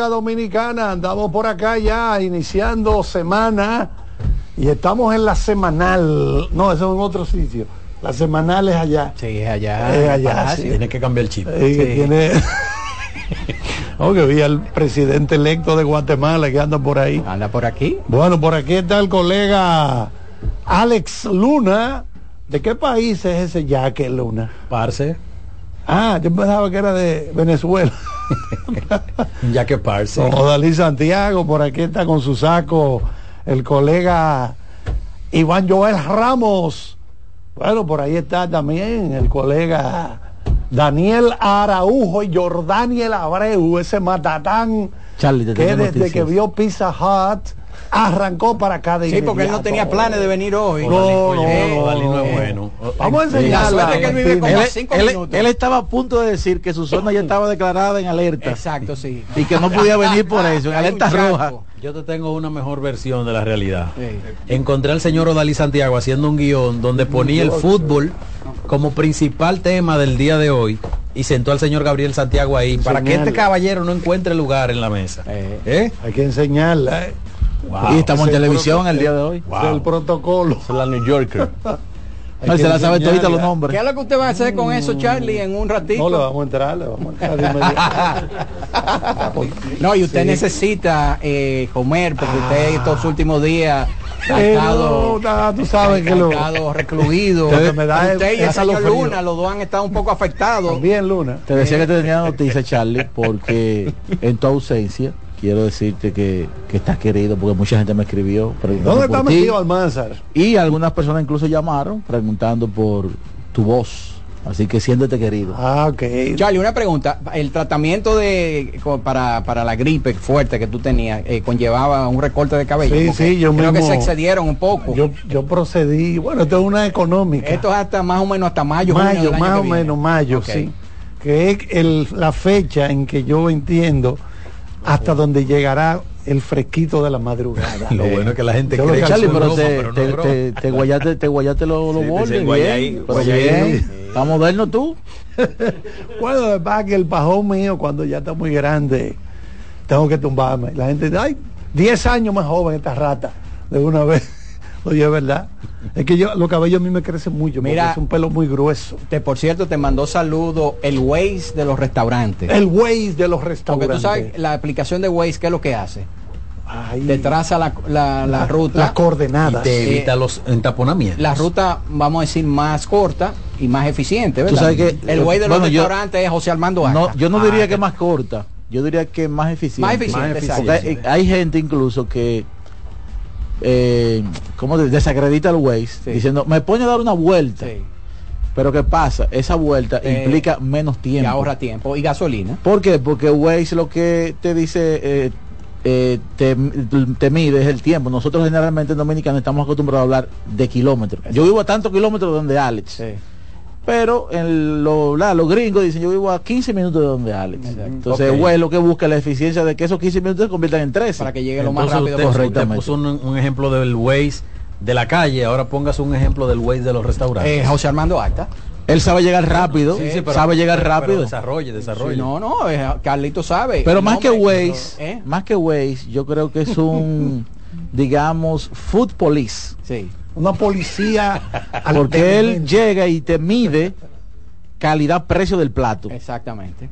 República Dominicana, andamos por acá ya iniciando semana y estamos en la semanal, no, eso es en otro sitio, la semanal es allá. Sí, es allá. Es allá, sí. Tiene que cambiar el chip. Eh, Sí. tiene... Oh, que vi al presidente electo de Guatemala que anda por ahí. Anda por aquí. Bueno, por aquí está el colega Alex Luna. ¿De qué país es ese Jaque Luna? Parce, Ah, yo pensaba que era de Venezuela. ya que parce. Odalí Santiago, por aquí está con su saco el colega Iván Joel Ramos. Bueno, por ahí está también el colega Daniel Araujo y Jordaniel Abreu, ese matatán Charlie, que desde noticias. que vio Pizza Hut arrancó para acá de Sí, porque él no tenía planes de venir hoy. No, no, Odalí no no. es bueno. Vamos a La enseñarla. él Él, él- minutos. él estaba a punto de decir que su zona ya estaba declarada en alerta Exacto, sí. y que no podía venir por eso, en alerta roja. Yo te tengo una mejor versión de la realidad. Sí. Encontré al señor Odalí Santiago haciendo un guion donde ponía el fútbol como principal tema del día de hoy y sentó al señor Gabriel Santiago ahí para que este caballero no encuentre lugar en la mesa. Eh. ¿Eh? Hay que enseñarla. ¿eh? Wow. y estamos en televisión el día de hoy. Es el protocolo. Es la New Yorker. No, se la sabe todita los ¿Qué nombres. es lo que usted va a hacer con eso, Charlie, en un ratito? No le vamos a entrar, le vamos a entrar. No, y usted Sí. necesita eh, comer porque usted estos últimos días ha Eh, estado, no, no, tú sabes que lo recluido. Que me da usted y el señor. Luna, los dos han estado un poco afectados. También Luna. Te decía que te tenía noticia, Charlie, porque en tu ausencia quiero decirte que, que estás querido, porque mucha gente me escribió ¿Dónde está metido Almanzar? Y algunas personas incluso llamaron preguntando por tu voz. Así que siéntete querido. Ah, ok. Charlie, una pregunta. El tratamiento de para, para la gripe fuerte que tú tenías eh, conllevaba un recorte de cabello. Sí, sí, yo creo que se excedieron un poco. Yo, yo procedí, bueno, esto es una económica. Esto es hasta más o menos hasta mayo. junio mayo, año más o menos mayo, Ok. sí. Que es el- la fecha en que yo entiendo hasta donde llegará el fresquito de la madrugada. Lo bueno es que la gente Yo lo cree que Charlie, es pero, broma, te, pero no te, es te- te guayaste, te guayaste los los Sí, bordes, bien, bien. Está moderno tú. Bueno, verdad que el pajón mío, cuando ya está muy grande, tengo que tumbarme. La gente dice, ay, 10 años más joven esta rata, de una vez. Oye, es verdad. Es que yo, los cabellos a mí me crecen mucho, Mira- porque es un pelo muy grueso. Te, por cierto, te mandó saludo el Waze de los restaurantes. El Waze de los Porque restaurantes. tú sabes, la aplicación de Waze, ¿qué es lo que hace? Ay, Te traza la, la, la ruta. Las Y coordenadas. te evita Eh, los entaponamientos. la ruta, vamos a decir, más corta y más eficiente, ¿verdad? Tú sabes que- el Waze de los bueno, yo- restaurantes es José Armando No, Arca. yo no Ah, diría que más corta, yo diría que más eficiente. Más eficiente, Porque exacto. hay, hay gente incluso que eh, ¿cómo de- desacredita el Waze Sí. diciendo, me pone a dar una vuelta. Sí. Pero ¿qué pasa? Esa vuelta Eh, implica menos Y tiempo. ahorra tiempo y gasolina. ¿Por qué? Porque Waze lo que te dice, eh, eh, te, te mide es el tiempo. Nosotros generalmente en Dominicana estamos acostumbrados a hablar de kilómetros. Yo vivo a tantos kilómetros de donde Alex. Sí. Pero en lo- la- los gringos dicen, yo vivo a 15 minutos de donde Alex. Exacto. Entonces, Ok. Waze lo que busca es la eficiencia de que esos 15 minutos se conviertan en 13. Para que llegue lo más rápido usted, posible. usted Correctamente. puso un, un ejemplo del Waze de la calle, ahora póngase un ejemplo del Waze de los restaurantes. Eh, José Armando Acta. Él sabe llegar rápido, Sí, sí, pero- sabe llegar pero- pero rápido. desarrolle, desarrolle. No, no, eh, Carlito sabe. Pero más que Waze, ¿Eh? más que Waze, yo creo que es un, digamos, food police. Sí. Una policía. al- Porque él llega y te mide calidad-precio del plato. Exactamente.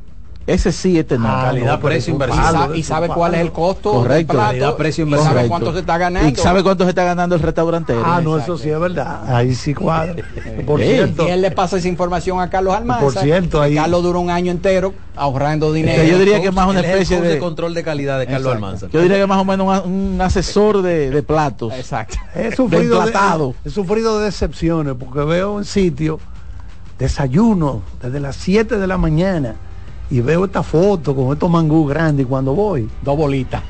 Ese sí, este no. Ah, calidad, no, precio, Y, inversión. y sabe cuál es el costo Correcto. del plato. Calidad, precio, y inversión. sabe Correcto. cuánto se está ganando. Y sabe cuánto se está ganando el restaurantero. Ah, no, Exacto. eso sí es verdad. Ahí sí cuadra. Por cierto. Y él le pasa esa información a Carlos Almanza. Por cierto, ahí- Carlos duró un año entero ahorrando dinero. yo diría que es más una es especie de- de control de calidad de Carlos Exacto. Almanza. Yo diría que más o menos un, un asesor de, de platos. Exacto. He sufrido, de, he sufrido de decepciones porque veo en sitio desayuno desde las 7 de la mañana y veo esta foto con estos mangú grandes y cuando voy, Dos bolitas.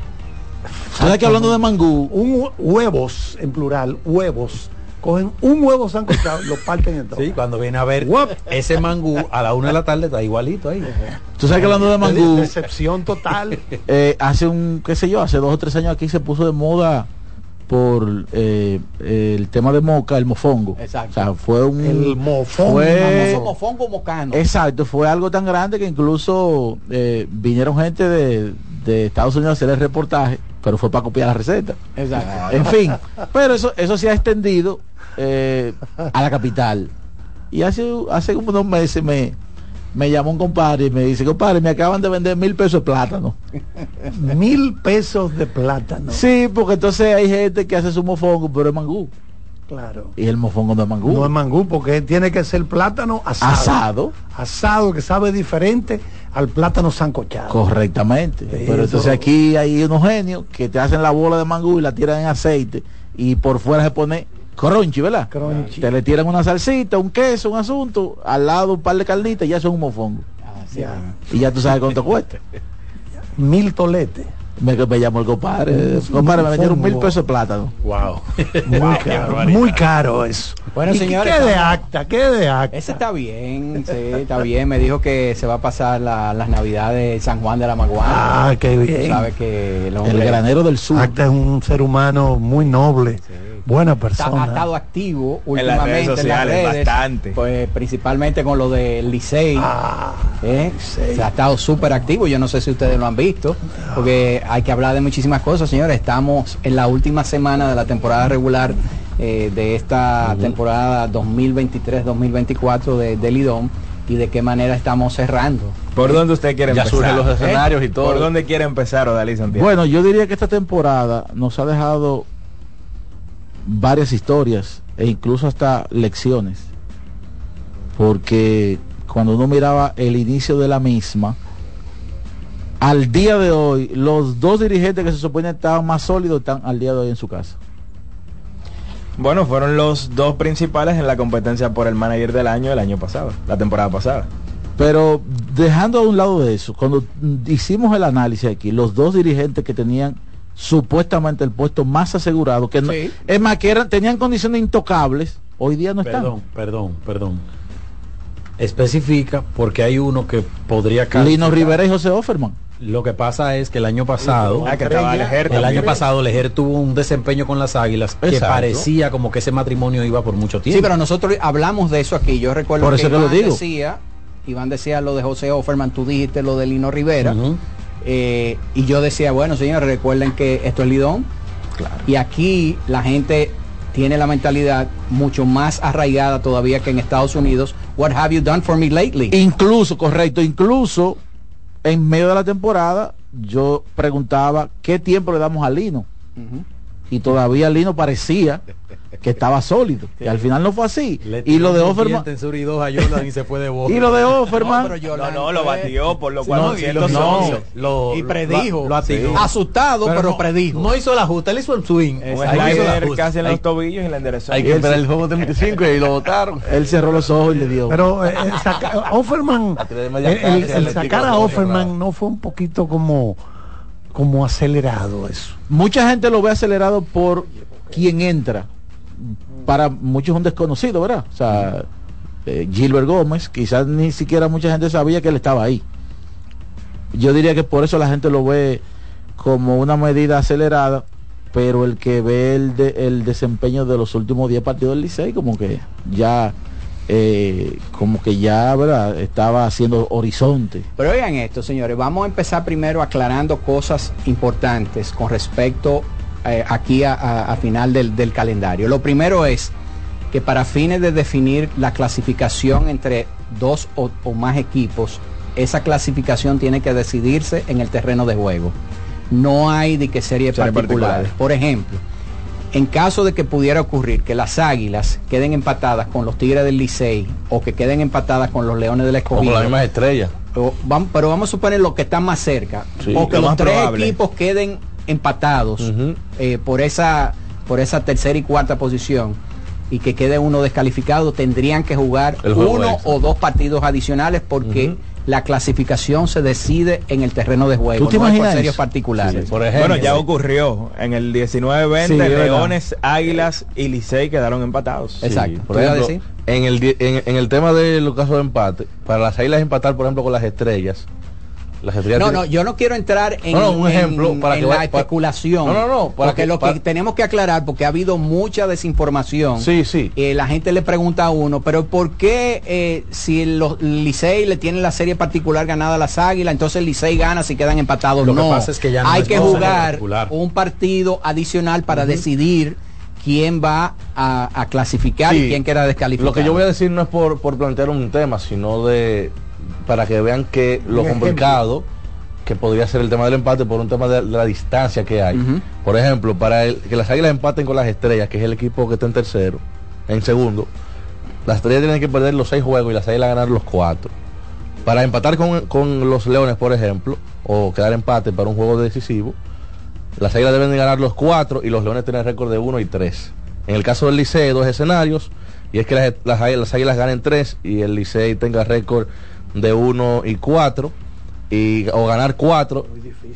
¿Sabes que hablando de mangú? un hue- huevos en plural, huevos, cogen un huevo sancochado, lo parten en dos. Sí, cuando viene a ver ese mangú a la una de la tarde está igualito ahí. ¿Tú sabes que hablando de De- mangú? Decepción total. eh, hace un, qué sé yo, hace dos o tres años aquí se puso de moda por eh, el tema de Moca, el mofongo. Exacto. O sea, fue un... El mofongo. Fue- Famoso mofongo mocano. Exacto, fue algo tan grande que incluso eh, vinieron gente de, de Estados Unidos a hacer el reportaje, pero fue para copiar la receta. Exacto. En fin, pero eso, eso se ha extendido eh, a la capital. Y hace, hace como unos meses me, me llamó un compadre y me dice, compadre, me acaban de vender mil pesos de plátano. Mil pesos de plátano. Sí, porque entonces hay gente que hace su mofongo, pero es mangú. Claro. Y el mofongo no es mangú. No es mangú porque tiene que ser plátano asado. asado. Asado que sabe diferente al plátano sancochado. Correctamente. Sí, Pero eso- entonces aquí hay unos genios que te hacen la bola de mangú y la tiran en aceite y por fuera se pone crunchy, ¿verdad? Crunchy. Te le tiran una salsita, un queso, un asunto, al lado un par de carnitas y ya son un mofongo. Ya. Y ya tú sabes cuánto cuesta. Mil toletes. Me, me llamó el compadre. Compadre, me vendieron mil pesos de plátano. Wow. Muy caro. Muy caro eso. Bueno, ¿Y señores, ¿Qué de acta? ¿Qué de acta? Ese está bien, sí, está bien. Me dijo que se va a pasar la- las navidades en San Juan de la Maguana. Ah, qué bien. Sabe que el hombre El granero del sur. Acta es un ser humano muy noble, buena está- persona. ha estado activo En las últimamente redes sociales, bastante. Pues principalmente con lo del Licey. Ah, ¿eh? Licey. Se ha estado súper activo, yo no sé si ustedes lo han visto, porque hay que hablar de muchísimas cosas, señores. Estamos en la última semana de la temporada regular eh, de esta temporada 2023-2024 de, del IDOM y de qué manera estamos cerrando. ¿Por dónde usted quiere Ya empezar? surgen los escenarios y todo. ¿Por dónde quiere empezar, Odalí Santiago? Bueno, yo diría que esta temporada nos ha dejado varias historias e incluso hasta lecciones. Porque cuando uno miraba el inicio de la misma, al día de hoy, los dos dirigentes que se supone estaban más sólidos están al día de hoy en su casa. Bueno, fueron los dos principales en la competencia por el manager del año el año pasado, la temporada pasada. Pero dejando a un lado de eso, cuando hicimos el análisis aquí, los dos dirigentes que tenían supuestamente el puesto más asegurado, que no- Sí. es más, que eran, tenían condiciones intocables, hoy día no están. Perdón, perdón, perdón. Especifica porque hay uno que podría Lino calificar. Rivera y José Offerman. Lo que pasa es que el año pasado, Ah, que estaba Lejer el año pasado Lejer tuvo un desempeño con las Águilas que parecía como que ese matrimonio iba por mucho tiempo. Sí, pero nosotros hablamos de eso aquí. Yo recuerdo Por que eso que lo Iván digo. decía, Iván decía lo de José Offerman, tú dijiste lo de Lino Rivera. Eh, y yo decía, bueno, señores, recuerden que esto es Lidón. Y aquí la gente tiene la mentalidad mucho más arraigada todavía que en Estados Unidos. What have you done for me lately? Incluso, correcto, incluso en medio de la temporada yo preguntaba qué tiempo le damos a Lino. Y todavía Lino parecía que estaba sólido. Y al final no fue así. Le Y lo de Offerman. diente en sur y dos a y se fue de boca. Y lo de No, Offerman. pero No, la- no, lo batió, por lo cual No, los sí, lo- no, lo- y lo- predijo. Lo, atinó. Asustado, pero, no, predijo. No hizo el ajuste, él hizo el swing. Hizo casi en los tobillos y la enderezó. Hay que esperar el juego 35 y lo votaron. Él cerró los ojos y le dio. Pero eh, eh, saca- Offerman, La el, el- sacar a Offerman no fue un poquito como, como acelerado eso. Mucha gente lo ve acelerado por quien entra. Para muchos un desconocido, ¿verdad? O sea, eh, Gilbert Gómez, quizás ni siquiera mucha gente sabía que él estaba ahí. Yo diría que por eso la gente lo ve como una medida acelerada, pero el que ve el, el desempeño de los últimos 10 partidos del Licey, como que ya, eh, como que ya, ¿verdad? Estaba haciendo horizonte. Pero oigan esto, señores, vamos a empezar primero aclarando cosas importantes con respecto eh, aquí a, a- a final del, del calendario. Lo primero es que para fines de definir la clasificación entre dos o, o más equipos, esa clasificación tiene que decidirse en el terreno de juego. No hay de que series Series particulares. particulares. Por ejemplo, en caso de que pudiera ocurrir que las águilas queden empatadas con los Tigres del Licey o que queden empatadas con los Leones del Escogido, la misma estrella. o vam- pero vamos a suponer lo que está más cerca. Sí, o que lo los tres probable. equipos queden empatados eh, por esa por esa tercera y cuarta posición y que quede uno descalificado, tendrían que jugar uno extra. o dos partidos adicionales porque la clasificación se decide en el terreno de juego, ¿Tú te no por imaginas serios eso? particulares. Por ejemplo. Bueno, ya ocurrió. En el 19-20, Sí, es verdad. Leones, Águilas y Licey quedaron empatados. Exacto. por ¿Tú ibas a ejemplo, decir? en el, en, en el tema de los casos de empate, para las águilas empatar, por ejemplo, con las estrellas, Las estrellas No, no, yo no quiero entrar en, No, no, un en- ejemplo para en que la vaya- para- especulación. No, no, no, para porque que- lo que para- tenemos que aclarar, porque ha habido mucha desinformación. Sí, sí. Eh, la gente le pregunta a uno, pero ¿por qué eh, si los Licey le tienen la serie particular ganada a las Águilas, entonces el Licey gana si quedan empatados? Lo que no, pasa es que ya no hay es que jugar un partido adicional para decidir quién va a, a clasificar y quién queda descalificado. Lo que yo voy a decir no es por, por plantear un tema, sino de para que vean que lo complicado que podría ser el tema del empate por un tema de, de la distancia que hay. Por ejemplo, para el, que las águilas empaten con las estrellas, que es el equipo que está en tercero, en segundo, las estrellas tienen que perder los seis juegos y las águilas ganar los cuatro. Para empatar con, con los leones, por ejemplo, o quedar empate para un juego decisivo, las águilas deben de ganar los cuatro y los leones tienen récord de uno y tres. En el caso del Licey, hay dos escenarios, y es que las, las, águilas- las águilas ganen tres y el Licey tenga récord de uno y cuatro, y, o ganar cuatro,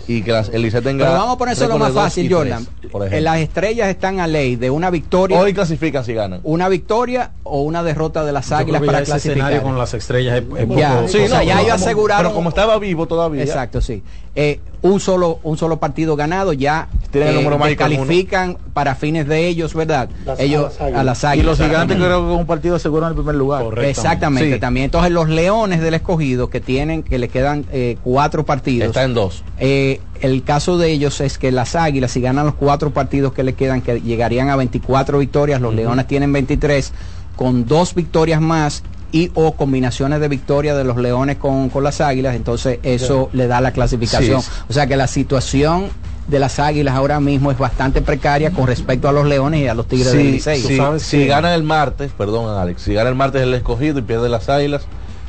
y que las- el Licey tenga. Pero vamos a ponerlo récord más fácil, Jordan. Eh, ejemplo. las estrellas están a ley de una victoria, Hoy clasifican si ganan. una victoria o una derrota de las Yo águilas para clasificar. escenario con las estrellas es, es Ya, poco- sí, o sea, ya ellos como- aseguraron- Pero como estaba vivo todavía. Exacto, sí. Eh, un solo un solo partido ganado ya eh, Tienen el número mágico en uno. califican para fines de ellos, ¿verdad? Las- ellos a las águilas. a las Y los gigantes creo que con un partido seguro en el primer lugar. Exactamente, Sí. también. Entonces los leones del escogido que tienen, que le quedan eh, cuatro partidos. Está en dos. Eh, el caso de ellos es que las águilas, si ganan los cuatro partidos que le quedan, que llegarían a 24 victorias, los leones tienen 23, con dos victorias más y o combinaciones de victorias de los leones con, con las águilas, entonces eso le da la clasificación. Sí. O sea que la situación de las águilas ahora mismo es bastante precaria con respecto a los leones y a los tigres del Licey. sabes si que- gana el martes, perdón Alex, si gana el martes el escogido y pierde las águilas,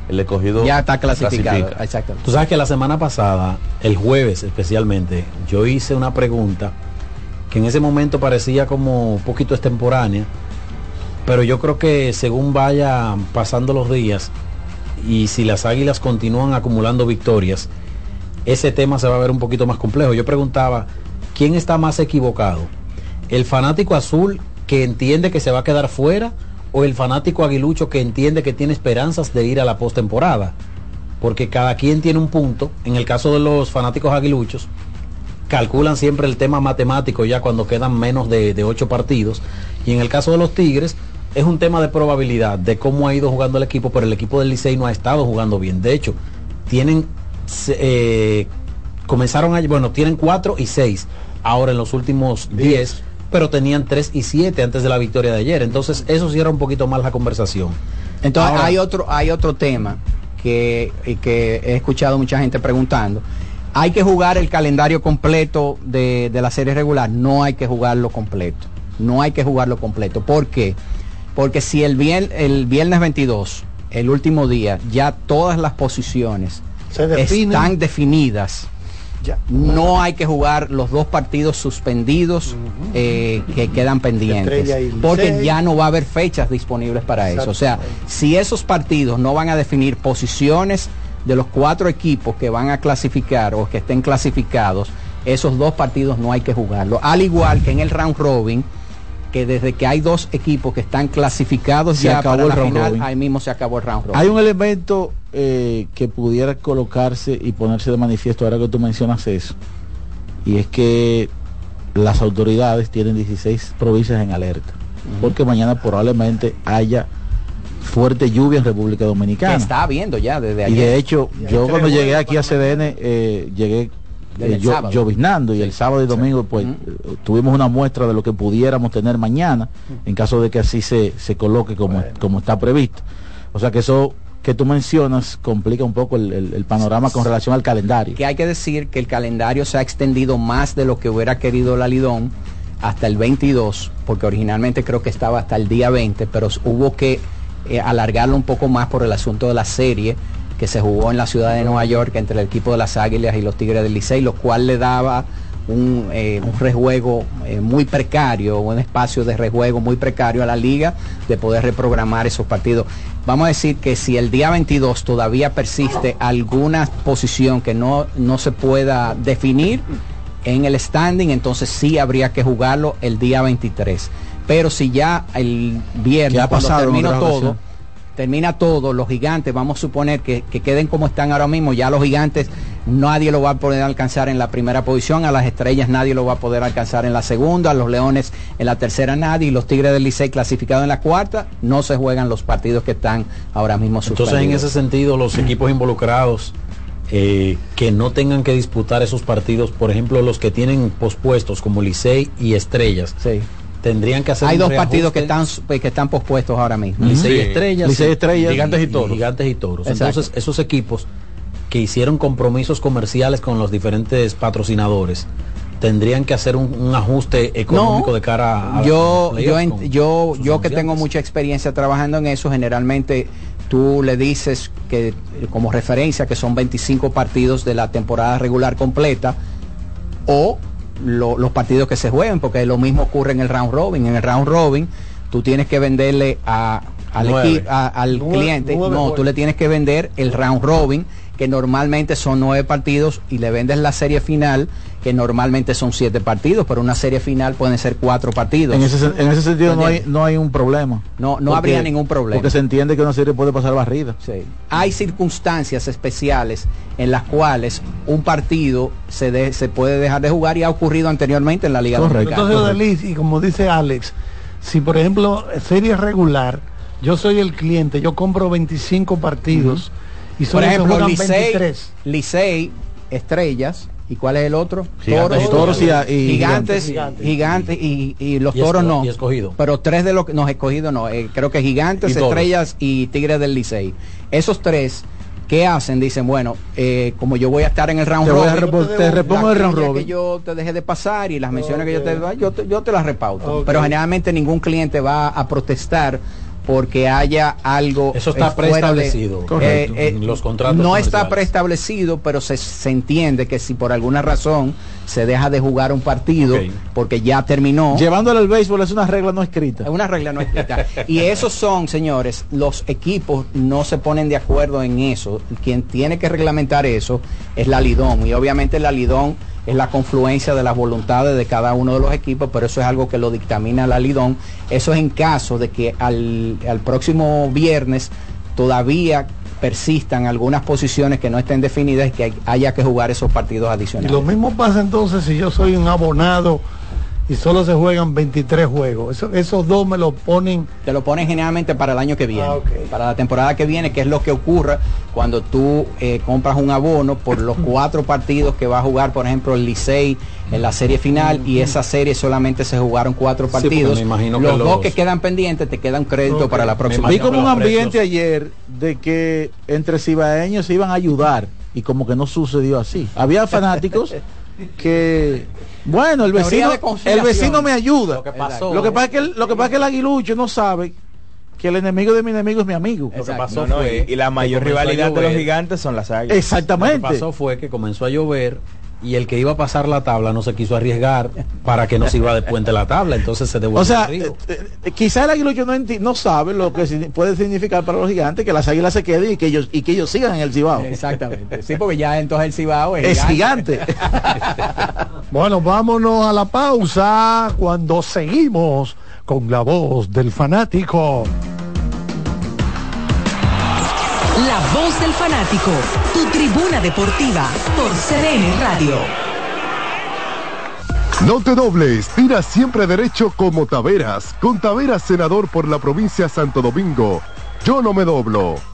el escogido Ya está clasificado. clasifica. Exacto. Tú sabes que la semana pasada, el jueves especialmente, yo hice una pregunta que en ese momento parecía como un poquito extemporánea, pero yo creo que según vaya pasando los días y si las águilas continúan acumulando victorias, ese tema se va a ver un poquito más complejo. Yo preguntaba, ¿quién está más equivocado? ¿El fanático azul que entiende que se va a quedar fuera o el fanático aguilucho que entiende que tiene esperanzas de ir a la postemporada? Porque cada quien tiene un punto. En el caso de los fanáticos aguiluchos, calculan siempre el tema matemático ya cuando quedan menos de, de ocho partidos. Y en el caso de los Tigres, es un tema de probabilidad, de cómo ha ido jugando el equipo, pero el equipo del Licey no ha estado jugando bien. De hecho, tienen, eh, comenzaron a, bueno, tienen cuatro y seis ahora en los últimos diez, pero tenían tres y siete antes de la victoria de ayer. Entonces, eso cierra un poquito más la conversación. Entonces Ahora- hay otro hay otro tema que, que he escuchado mucha gente preguntando. ¿Hay que jugar el calendario completo de, de la serie regular? No hay que jugarlo completo. No hay que jugarlo completo. ¿Por qué? Porque si el, vier- el viernes 22, el último día, ya todas las posiciones están definidas, Ya. no hay que jugar los dos partidos suspendidos eh, que quedan pendientes. Porque ya no va a haber fechas disponibles para eso. O sea, si esos partidos no van a definir posiciones de los cuatro equipos que van a clasificar o que estén clasificados, esos dos partidos no hay que jugarlos. Al igual que en el round robin, que desde que hay dos equipos que están clasificados Se ya acabó para el la round final, robin. ahí mismo se acabó el round robin. Hay un elemento eh, que pudiera colocarse y ponerse de manifiesto ahora que tú mencionas eso. Y es que las autoridades tienen 16 provincias en alerta. Porque mañana probablemente haya fuerte lluvia en República que Dominicana. está habiendo ya desde Y ayer. de hecho, Y yo cuando llegué aquí a. CDN, eh, llegué eh, yo- lloviznando y el sábado y domingo pues eh, tuvimos una muestra de lo que pudiéramos tener mañana en caso de que así se, se coloque como, Bueno. como está previsto. O sea que eso que tú mencionas complica un poco el, el- el panorama con relación al calendario. que hay que decir que el calendario se ha extendido más de lo que hubiera querido la Lidón hasta el 22, porque originalmente creo que estaba hasta el día 20, pero hubo que eh, alargarlo un poco más por el asunto de la serie que se jugó en la ciudad de Nueva York entre el equipo de las Águilas y los Tigres del Licey, lo cual le daba un, eh, un rejuego eh, muy precario, un espacio de rejuego muy precario a la liga de poder reprogramar esos partidos. Vamos a decir que si el día 22 todavía persiste alguna posición que no, no se pueda definir en el standing, entonces sí habría que jugarlo el día 23. Pero si ya el viernes, ¿Qué ha cuando pasado termina otras todo? Termina todo, los gigantes, vamos a suponer que, que queden como están ahora mismo, ya los gigantes nadie lo va a poder alcanzar en la primera posición, a las estrellas nadie lo va a poder alcanzar en la segunda, a los leones en la tercera nadie, y los tigres del Licey clasificados en la cuarta, no se juegan los partidos que están ahora mismo suspendidos. Entonces, en ese sentido, los equipos involucrados eh, que no tengan que disputar esos partidos, por ejemplo, los que tienen pospuestos como Licey y Estrellas, Sí. Tendrían que hacer Hay un dos reajuste. partidos que están, pues, que están pospuestos ahora mismo. Licey y Sí. Estrellas, Licey y Estrellas, Gigantes y Toros. Gigantes y Toros. Exacto. Entonces, esos equipos que hicieron compromisos comerciales con los diferentes patrocinadores tendrían que hacer un, un ajuste económico No, de cara a yo yo en- yo yo que tengo mucha experiencia trabajando en eso generalmente tú le dices que como referencia que son 25 partidos de la temporada regular completa o lo- los partidos que se jueguen porque lo mismo ocurre en el round robin. En el round robin tú tienes que venderle a, al, Nueve. equi- a- al Nueve- cliente. nueve no tú le tienes que vender el round robin que normalmente son nueve partidos y le vendes la serie final que normalmente son siete partidos pero una serie final pueden ser cuatro partidos En ese, en ese sentido no hay, no hay un problema. No- no habría ningún problema. Porque se entiende que una serie puede pasar barrida. Sí. Hay circunstancias especiales en las cuales un partido se, de- se puede dejar de jugar y ha ocurrido anteriormente en la Liga Correcto. Dominicana. Entonces, y como dice Alex, si por ejemplo serie regular, yo soy el cliente, yo compro 25 partidos y Por solo se ejemplo, juegan Licey, 23. Licey, Estrellas, ¿y cuál es el otro? Gigantes Toros y, y gigantes, Gigantes. gigantes, y, y los Y toros esco- no. y escogido. Pero tres de los que nos escogido no. eh, creo que gigantes, estrellas y tigres del Licey. Esos tres, ¿qué hacen? Dicen, bueno, eh, como yo voy a estar en el round Te, voy a robin, repo- te repongo el round robin. que yo te dejé de pasar y las menciones que yo te yo te, yo te las repauto. Pero generalmente ningún cliente va a protestar porque haya algo Eso está eh, de- preestablecido. Correcto. En los contratos no está preestablecido pero se, se entiende que si por alguna razón se deja de jugar un partido porque ya terminó Llevándole al béisbol es una regla no escrita. es una regla no escrita. Y esos son, señores, los equipos no se ponen de acuerdo en eso. Quien tiene que reglamentar eso es la Lidón. Y obviamente la Lidón es la confluencia de las voluntades de cada uno de los equipos, pero eso es algo que lo dictamina la Lidón. Eso es en caso de que al, al próximo viernes todavía persistan algunas posiciones que no estén definidas y que hay- haya que jugar esos partidos Y adicionales. lo mismo pasa entonces si yo soy un abonado y solo se juegan 23 juegos. Eso- esos dos me lo ponen Te lo ponen generalmente para el año que viene, Ah, para la temporada que viene, que es lo que ocurre cuando tú eh, compras un abono por los cuatro partidos que va a jugar, por ejemplo, el Licey en la serie final y esa serie solamente se jugaron cuatro partidos. me imagino que los dos los- que quedan pendientes te quedan crédito para la próxima. Vi como un los ambiente precios- ayer de que entre cibaeños se iban a ayudar y como que no sucedió así. Había fanáticos que bueno, el vecino el vecino me ayuda. Lo que Exacto. pasó, Lo que pasa es que el, lo que pasa es que el aguilucho no sabe que el enemigo de mi enemigo es mi amigo. lo que pasó No, no, fue y, y la mayor rivalidad de los gigantes son las águilas. Lo que Exactamente. pasó fue que comenzó a llover y el que iba a pasar la tabla no se quiso arriesgar para que no se iba de puente la tabla, entonces se devolvió O sea, al río. eh, eh, quizá el aguilucho no, enti- no sabe lo que puede significar para los gigantes que las águilas se queden y que ellos y que ellos sigan en el Cibao. Exactamente. Sí, porque ya entonces el Cibao es, Es gigante. Bueno, vámonos a la pausa cuando seguimos con la voz del fanático. La voz del fanático, tu tribuna deportiva por CDN Radio. No te dobles, tira siempre derecho como Taveras, con Taveras senador por la provincia Santo Domingo. Yo no me doblo.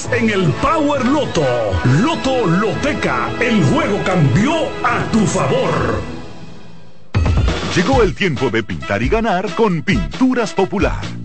en el Power Loto. Loto Loteca, el juego cambió a tu favor. Llegó el tiempo de pintar y ganar con Pinturas Popular.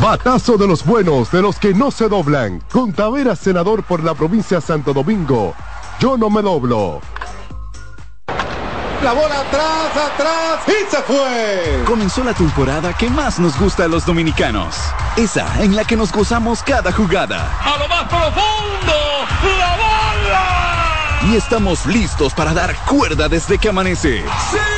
Batazo de los buenos, de los que no se doblan. Con Taveras, senador por la provincia de Santo Domingo. Yo no me doblo. La bola atrás, atrás y se fue. Comenzó la temporada que más nos gusta a los dominicanos. Esa en la que nos gozamos cada jugada. A lo más profundo, la bola. Y estamos listos para dar cuerda desde que amanece. Señores,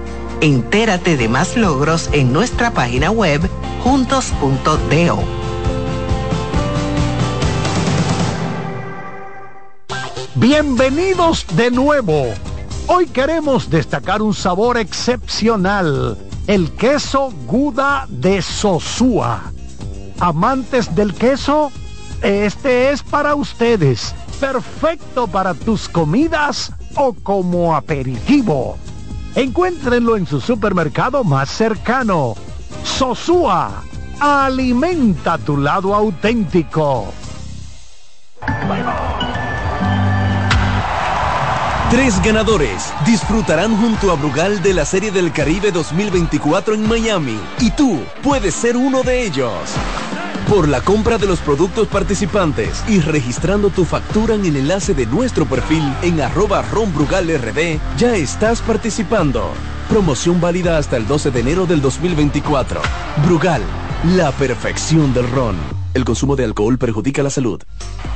Entérate de más logros en nuestra página web juntos.do. Bienvenidos de nuevo. Hoy queremos destacar un sabor excepcional, el queso Guda de Sosúa. Amantes del queso, este es para ustedes, perfecto para tus comidas o como aperitivo. Encuéntrenlo en su supermercado más cercano. Sosúa, alimenta tu lado auténtico. Tres ganadores disfrutarán junto a Brugal de la Serie del Caribe 2024 en Miami y tú puedes ser uno de ellos. Por la compra de los productos participantes y registrando tu factura en el enlace de nuestro perfil en arroba ronbrugalrd, ya estás participando. Promoción válida hasta el 12 de enero del 2024. Brugal, la perfección del ron. El consumo de alcohol perjudica la salud.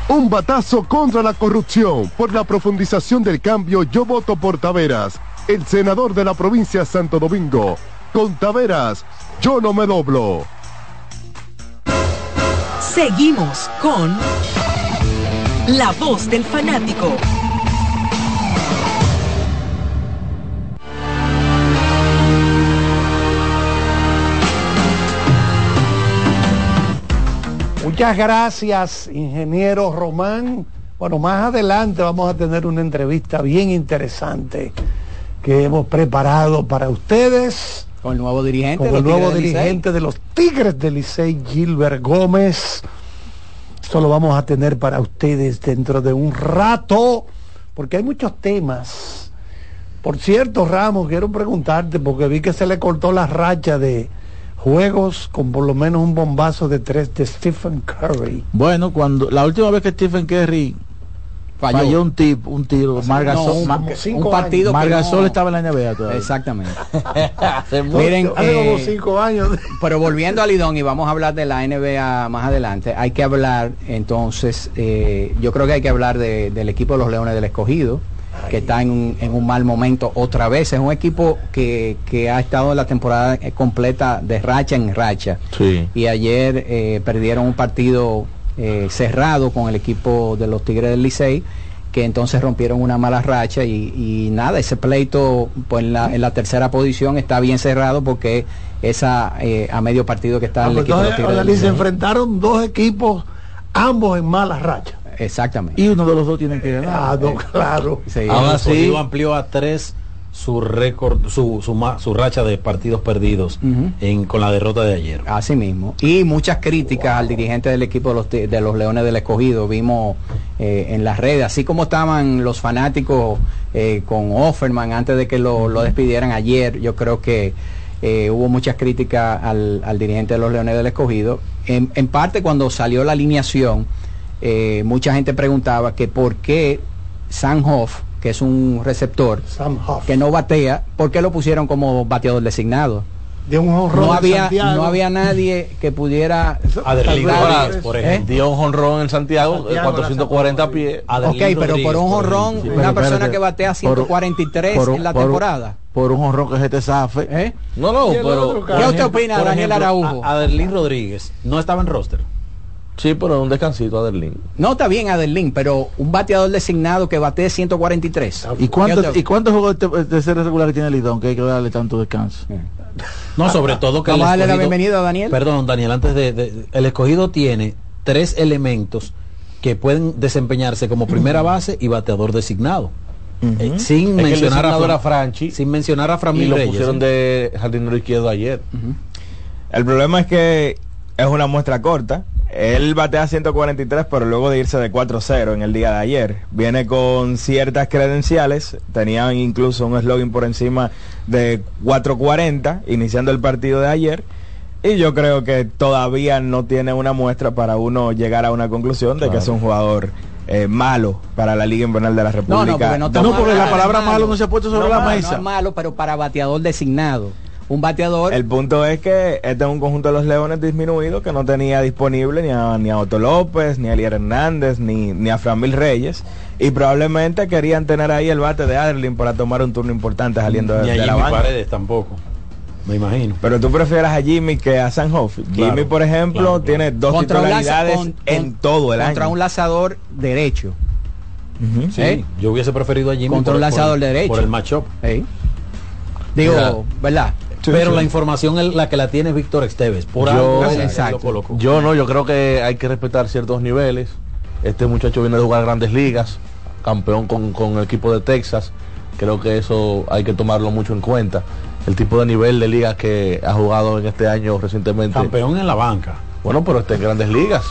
Un batazo contra la corrupción. Por la profundización del cambio, yo voto por Taveras, el senador de la provincia de Santo Domingo. Con Taveras, yo no me doblo. Seguimos con La Voz del Fanático. Muchas gracias, ingeniero Román. Bueno, más adelante vamos a tener una entrevista bien interesante que hemos preparado para ustedes. Con el nuevo dirigente. Con de el los nuevo Tigres del Licey. dirigente de los Tigres del Licey, Gilbert Gómez. Esto lo vamos a tener para ustedes dentro de un rato, porque hay muchos temas. Por cierto, Ramos, quiero preguntarte, porque vi que se le cortó la racha de juegos con por lo menos un bombazo de tres de Stephen Curry. Bueno, cuando la última vez que Stephen Curry Falló. falló un tip, un tiro. Margasol, No, un- un partido que Margasol no- estaba en la NBA todavía. Exactamente. Hace Miren, hace como eh, cinco años. Pero volviendo a Lidón y vamos a hablar de la NBA más adelante, hay que hablar entonces, eh, yo creo que hay que hablar de- del equipo de los Leones del Escogido, que está en un, en un mal momento otra vez. Es un equipo que, que ha estado en la temporada eh, completa de racha en racha. Sí. Y ayer eh, perdieron un partido eh, cerrado con el equipo de los Tigres del Licey que entonces rompieron una mala racha y, y nada, ese pleito pues en la, en la tercera posición está bien cerrado porque esa eh, a medio partido que está Ah, el pues equipo de los Tigres del se enfrentaron dos equipos, ambos en malas rachas. Exactamente. Y uno de los dos tiene que ganar. Ah, no, claro. Sí. Ahora sí. amplió a tres su récord, su, su, su racha de partidos perdidos en, con la derrota de ayer. Así mismo. Y muchas críticas al dirigente del equipo de los, de los Leones del Escogido. Vimos eh, en las redes, así como estaban los fanáticos eh, con Offerman antes de que lo, lo despidieran ayer, yo creo que eh, hubo muchas críticas al, al dirigente de los Leones del Escogido. En, en parte cuando salió la alineación, mucha gente preguntaba que por qué Sanhoff, que es un receptor, Sam Huff. que no batea, ¿por qué lo pusieron como bateador designado? De un honrón no en había Santiago. no había nadie que pudiera Adelín Rodríguez, por ¿Eh? ejemplo. Dio un jonrón en Santiago, Santiago, de 440 pies. Adelín ok pero por un jonrón ejemplo. una persona que batea por- 143 por un- en la temporada Por un honrón que se te zafe. ¿Eh? No, no, pero. ¿qué usted opina Daniel ejemplo, Araujo? a- Adelín Rodríguez no estaba en roster. Sí, pero un descansito, Adelín. no está bien Adelín pero un bateador designado que batee 143 ¿Y cuántos ¿Qué usted- ¿y cuántos juegos de, de serie regular que tiene Lidón que hay que darle tanto descanso? No, sobre todo que el Vamos a darle la bienvenida a Daniel. Perdón, Daniel, antes de, de- el escogido tiene tres elementos que pueden desempeñarse como primera base y bateador designado. Eh, sin mencionar a Fran- Franchi sin mencionar a y Framil lo Reyes. pusieron ¿eh? de jardinero izquierdo ayer. El problema es que es una muestra corta. Él batea 143, pero luego de irse de 4-0 en el día de ayer. Viene con ciertas credenciales. Tenían incluso un slogan por encima de 4-40, iniciando el partido de ayer. Y yo creo que todavía no tiene una muestra para uno llegar a una conclusión de que es un jugador eh, malo para la Liga Invernal de la República. no no porque no, No, porque la palabra malo no se ha puesto sobre No, la malo, mesa. no es malo pero para bateador designado un bateador El punto es que este es un conjunto de los Leones disminuido que no tenía disponible ni a, ni a Otto López, ni a Elier Hernández, ni, ni a Framil Reyes. Y probablemente querían tener ahí el bate de Adelín para tomar un turno importante saliendo de, Ni a de la Jimmy banca. Paredes tampoco. Me imagino. Pero tú prefieras a Jimmy que a Sanhoff. Claro, Jimmy, por ejemplo, claro, claro. tiene dos contra un, laza- titularidades con- en con- todo el contra año. un lanzador derecho. Sí, ¿Eh? yo hubiese preferido a Jimmy Contra por- un lanzador por- derecho. Por el matchup. ¿sí? digo Mira. Pero sí. la información es la que la tiene Víctor Esteves. Por Yo- algo, Exacto. Yo no, yo creo que hay que respetar ciertos niveles. Este muchacho viene de jugar grandes ligas, campeón con, con el equipo de Texas. Creo que eso hay que tomarlo mucho en cuenta. El tipo de nivel de ligas que ha jugado en este año recientemente. Campeón en la banca. Bueno, pero está en grandes ligas.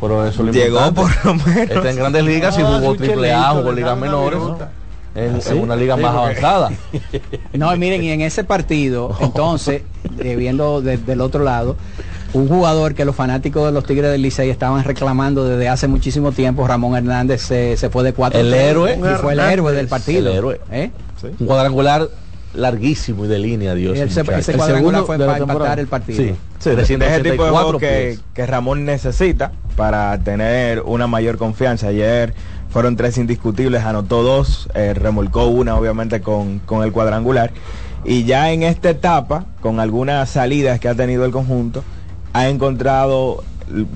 Pero eso Llegó importante. por lo menos. Está en grandes ligas y Ah, jugó sí, triple A, jugó ligas menores. En, ¿Sí? en una liga Sí, más porque- avanzada. No, miren, y en ese partido, entonces, eh, viendo de- del otro lado, un jugador que los fanáticos de los Tigres del Licey estaban reclamando desde hace muchísimo tiempo, Ramón Hernández se, se fue de cuatro. El héroe. Y fue el héroe del partido. El héroe. ¿Eh? Un cuadrangular larguísimo y de línea, Dios. Y ese- ese El cuadrangular segundo fue para empatar el partido. Sí, de ese tipo de 384 juego que, pies. que Ramón necesita para tener una mayor confianza. Ayer fueron tres indiscutibles, anotó dos, eh, remolcó una obviamente con, con el cuadrangular. Y ya en esta etapa, con algunas salidas que ha tenido el conjunto, ha encontrado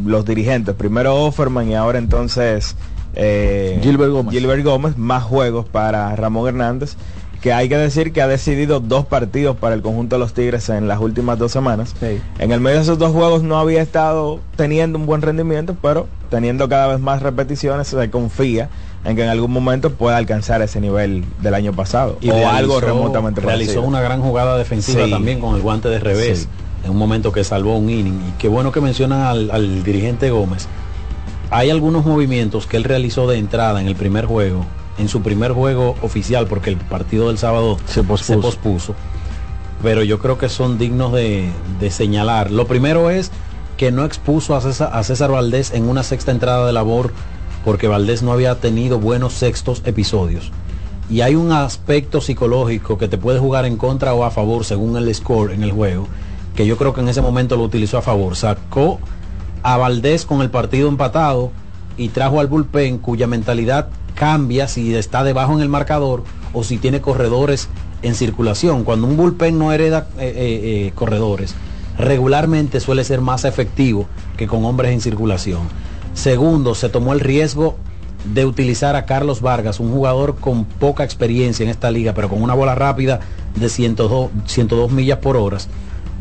los dirigentes, primero Offerman y ahora entonces eh, Gilbert Gómez. Gilbert Gómez, más juegos para Ramón Hernández, que hay que decir que ha decidido dos partidos para el conjunto de los Tigres en las últimas dos semanas. Sí. En el medio de esos dos juegos no había estado teniendo un buen rendimiento, pero teniendo cada vez más repeticiones se confía en que en algún momento pueda alcanzar ese nivel del año pasado Y o realizó- algo remotamente realizó parecido. una gran jugada defensiva Sí. también con el guante de revés Sí. en un momento que salvó un inning y qué bueno que mencionan al, al dirigente Gómez hay algunos movimientos que él realizó de entrada en el primer juego en su primer juego oficial porque el partido del sábado Se pospuso. pospuso. pero yo creo que son dignos de, de señalar lo primero es que no expuso a César, a César Valdés en una sexta entrada de labor porque Valdés no había tenido buenos sextos episodios. Y hay un aspecto psicológico que te puede jugar en contra o a favor según el score en el juego, que yo creo que en ese momento lo utilizó a favor. Sacó a Valdés con el partido empatado y trajo al bullpen cuya mentalidad cambia si está debajo en el marcador o si tiene corredores en circulación. Cuando un bullpen no hereda eh, eh, eh, corredores, regularmente suele ser más efectivo que con hombres en circulación. Segundo, se tomó el riesgo de utilizar a Carlos Vargas, un jugador con poca experiencia en esta liga, pero con una bola rápida de 102, 102 millas por hora.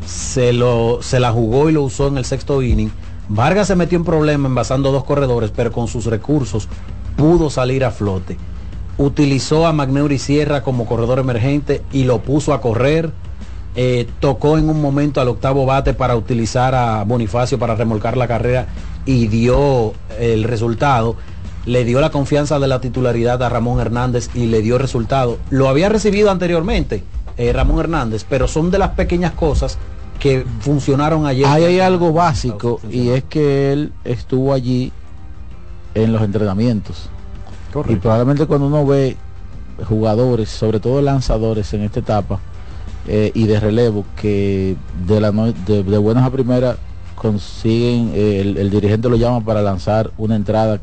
Se, se la jugó y lo usó en el sexto inning. Vargas se metió en problema envasando dos corredores, pero con sus recursos pudo salir a flote. Utilizó a Magneuri Sierra como corredor emergente y lo puso a correr. Eh, tocó en un momento al octavo bate para utilizar a Bonifacio para remolcar la carrera y dio el resultado. Le dio la confianza de la titularidad a Ramón Hernández y le dio resultado. Lo había recibido anteriormente eh, Ramón Hernández, pero son de las pequeñas cosas que funcionaron ayer. Ahí hay algo básico y es que él estuvo allí en los entrenamientos. Y probablemente cuando uno ve jugadores, sobre todo lanzadores en esta etapa eh, y de relevo, que de, la no- de, de buenas a primeras consiguen, eh, el, el dirigente lo llama para lanzar una entrada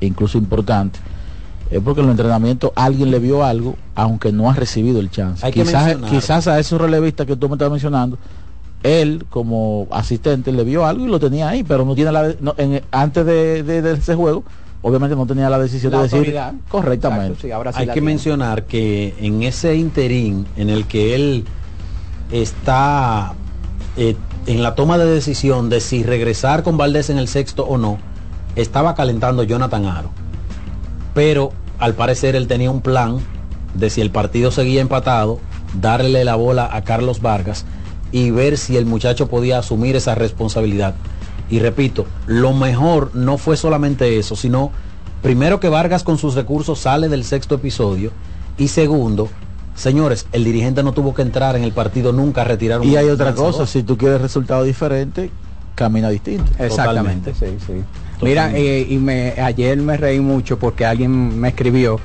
incluso importante, es porque en los entrenamientos alguien le vio algo, aunque no ha recibido el chance. Quizás, quizás a esos relevistas que tú me estás mencionando, él como asistente le vio algo y lo tenía ahí, pero no tiene la no, en- antes de, de- de ese juego, obviamente no tenía la decisión La de decir correctamente. Exacto, sí, ahora sí Hay que tiene. mencionar que en ese interín en el que él está eh, en la toma de decisión de si regresar con Valdés en el sexto o no, estaba calentando Jonathan Aro. Pero al parecer él tenía un plan de si el partido seguía empatado, darle la bola a Carlos Vargas y ver si el muchacho podía asumir esa responsabilidad. Y repito, lo mejor no fue solamente eso, sino primero que Vargas con sus recursos sale del sexto episodio y segundo, señores, el dirigente no tuvo que entrar en el partido nunca a retirar un Y hay otra lanzador. cosa, si tú quieres resultado diferente, camina distinto. Exactamente, sí, sí. Mira, eh, y me, ayer me reí mucho porque alguien me escribió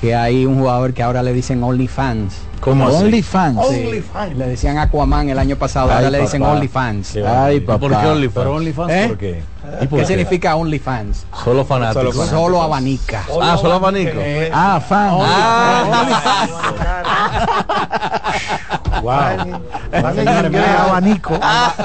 que hay un jugador que ahora le dicen OnlyFans. ¿Cómo así? OnlyFans. Sí, OnlyFans. Le decían Aquaman el año pasado, ahora Ay, le dicen. OnlyFans. Ay, papá. ¿Por qué OnlyFans? Pero OnlyFans, ¿Eh? ¿por qué? ¿Y por ¿Qué qué? significa OnlyFans? Solo fanáticos. Solo, solo abanica. Ah, solo abanico. Eh, Ah, fan. Wow. Abanico.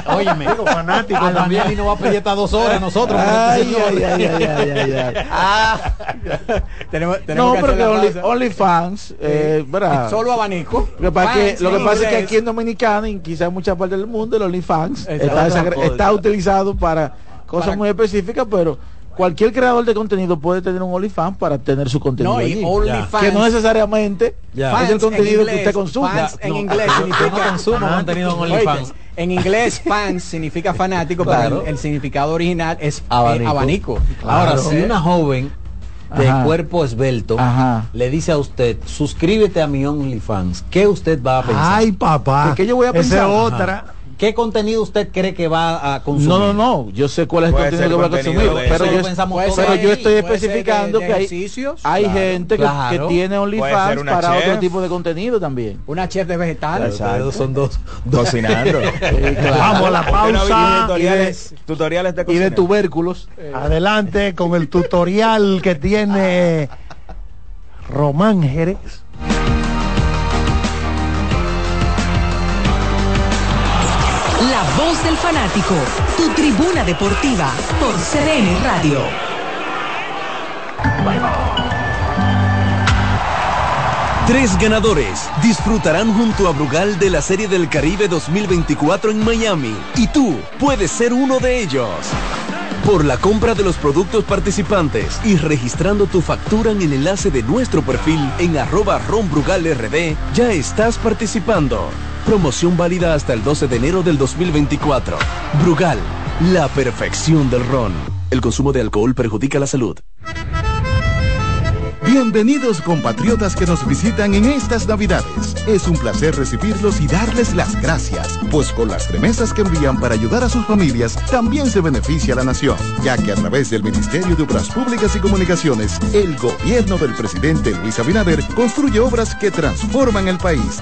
Óyeme. Digo, fanático Ah, también. y no va a pedir estas dos horas nosotros. Ay, ay, ay, ay, ay, ay, ay. tenemos, tenemos No, que pero hacer que la Only- pausa. OnlyFans, eh, ¿verdad? Solo abanico. Lo que pasa, es que, Fans lo que en pasa es que inglés. aquí en Dominicana y quizás en muchas partes del mundo el OnlyFans está, está utilizado para cosas Para- muy específicas, pero cualquier creador de contenido puede tener un OnlyFans para tener su contenido No, y allí. OnlyFans- que no necesariamente Ya. es el contenido en que usted consume. fans en No, inglés significa no consumo contenido en OnlyFans. En inglés fans significa fanático, Claro. pero el, el significado original es eh, Abanico. Ahora, si una joven de Ajá. cuerpo esbelto Ajá. le dice a usted, suscríbete a mi OnlyFans, ¿qué usted va a pensar? Ay, papá. ¿De qué yo voy a Esa pensar? ¿Qué contenido usted cree que va a consumir? No, no, no, yo sé cuál es el contenido que voy a consumir, de pero yo, pero yo estoy de- especificando de que hay, ejercicios. hay Claro. gente que, Claro. que tiene OnlyFans para otro tipo de contenido también. Una chef de vegetales. Son dos. Cocinando. Vamos a la pausa. tutoriales, tutoriales de Y de tubérculos. Adelante con el tutorial que tiene Román Jerez. Voz del fanático, tu tribuna deportiva por CDN Radio. Tres ganadores disfrutarán junto a Brugal de la Serie del Caribe 2024 en Miami y tú puedes ser uno de ellos. Por la compra de los productos participantes y registrando tu factura en el enlace de nuestro perfil en arroba ronbrugalrd, ya estás participando. Promoción válida hasta el 12 de enero del 2024. Brugal, la perfección del ron. El consumo de alcohol perjudica la salud. Bienvenidos compatriotas que nos visitan en estas Navidades. Es un placer recibirlos y darles las gracias, pues con las remesas que envían para ayudar a sus familias también se beneficia la nación, ya que a través del Ministerio de Obras Públicas y Comunicaciones, el gobierno del presidente Luis Abinader construye obras que transforman el país.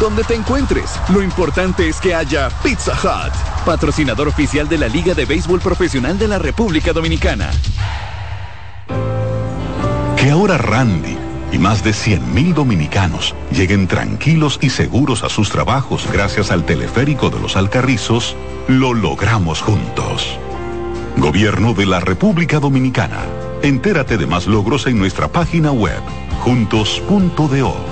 Donde te encuentres, lo importante es que haya Pizza Hut, patrocinador oficial de la Liga de Béisbol Profesional de la República Dominicana. Que ahora Randy y más de 100.000 dominicanos lleguen tranquilos y seguros a sus trabajos gracias al teleférico de los Alcarrizos, lo logramos juntos. Gobierno de la República Dominicana. Entérate de más logros en nuestra página web, juntos.do.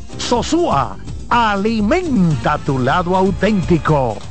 Sosúa, alimenta tu lado auténtico.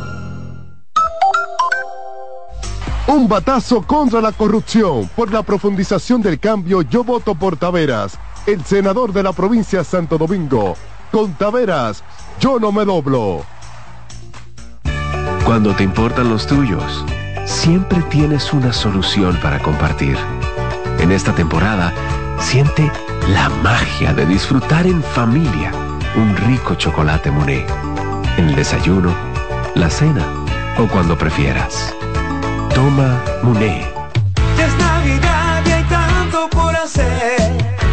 Un batazo contra la corrupción. Por la profundización del cambio, yo voto por Taveras, el senador de la provincia Santo Domingo. Con Taveras, yo no me doblo. Cuando te importan los tuyos, siempre tienes una solución para compartir. En esta temporada, siente la magia de disfrutar en familia un rico chocolate Monet. En el desayuno, la cena o cuando prefieras. Toma Muné. Ya es Navidad y hay tanto por hacer.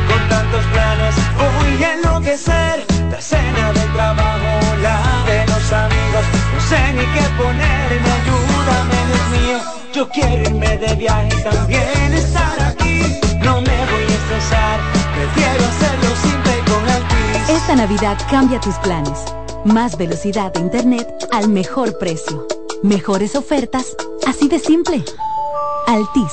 Con tantos planes voy a enloquecer. La cena del trabajo, la de los amigos. No sé ni qué ponerme, ayúdame, Dios mío. Yo quiero irme de viaje y también estar aquí. No me voy a estresar, prefiero hacerlo simple con Altis. Esta Navidad cambia tus planes. Más velocidad de internet al mejor precio. Mejores ofertas, así de simple. Altis.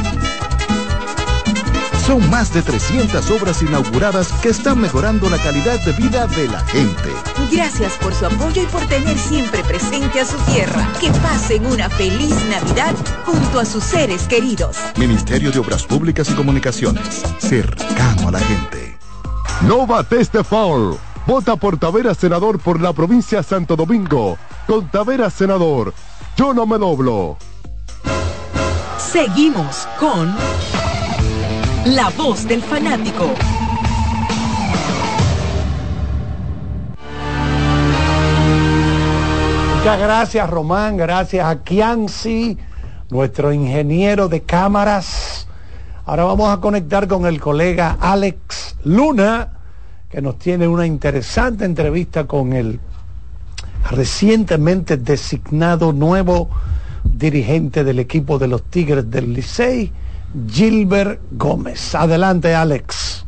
Son más de 300 obras inauguradas que están mejorando la calidad de vida de la gente. Gracias por su apoyo y por tener siempre presente a su tierra. Que pasen una feliz Navidad junto a sus seres queridos. Ministerio de Obras Públicas y Comunicaciones. Cercano a la gente. No bates de foul. Vota por Taveras Senador por la provincia Santo Domingo. Con Taveras Senador, yo no me doblo. Seguimos con La Voz del Fanático. Muchas gracias Román, gracias a Kianci, nuestro ingeniero de cámaras. Ahora vamos a conectar con el colega Alex Luna, que nos tiene una interesante entrevista con el recientemente designado nuevo dirigente del equipo de los Tigres del Licey, Gilbert Gómez. Adelante Alex.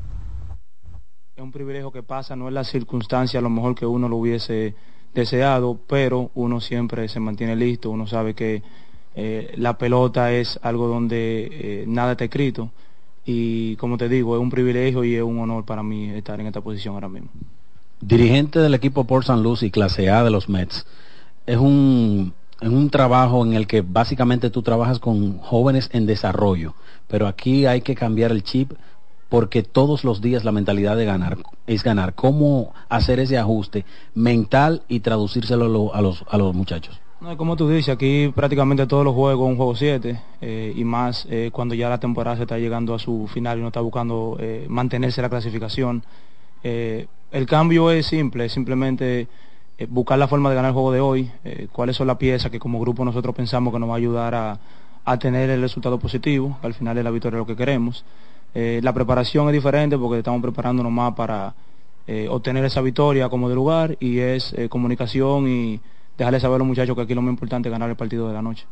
Es un privilegio que pasa, no es la circunstancia a lo mejor que uno lo hubiese deseado, pero uno siempre se mantiene listo, uno sabe que eh, la pelota es algo donde eh, nada está escrito y como te digo, es un privilegio y es un honor para mí estar en esta posición ahora mismo. Dirigente del equipo Port San Lucie, clase A de los Mets, es un, es un trabajo en el que básicamente tú trabajas con jóvenes en desarrollo, pero aquí hay que cambiar el chip porque todos los días la mentalidad de ganar es ganar. ¿Cómo hacer ese ajuste mental y traducírselo a, lo- a los, a los muchachos? No, como tú dices, aquí prácticamente todos los juegos un juego 7 y más eh, cuando ya la temporada se está llegando a su final y uno está buscando eh, mantenerse en la clasificación. Eh, el cambio es simple, simplemente eh, buscar la forma de ganar el juego de hoy, eh, cuáles son las piezas que como grupo nosotros pensamos que nos va a ayudar a, a tener el resultado positivo, que al final es la victoria lo que queremos. Eh, la preparación es diferente porque estamos preparándonos más para obtener esa victoria como de lugar y es comunicación y dejarle saber a los muchachos que aquí lo más importante es ganar el partido de la noche.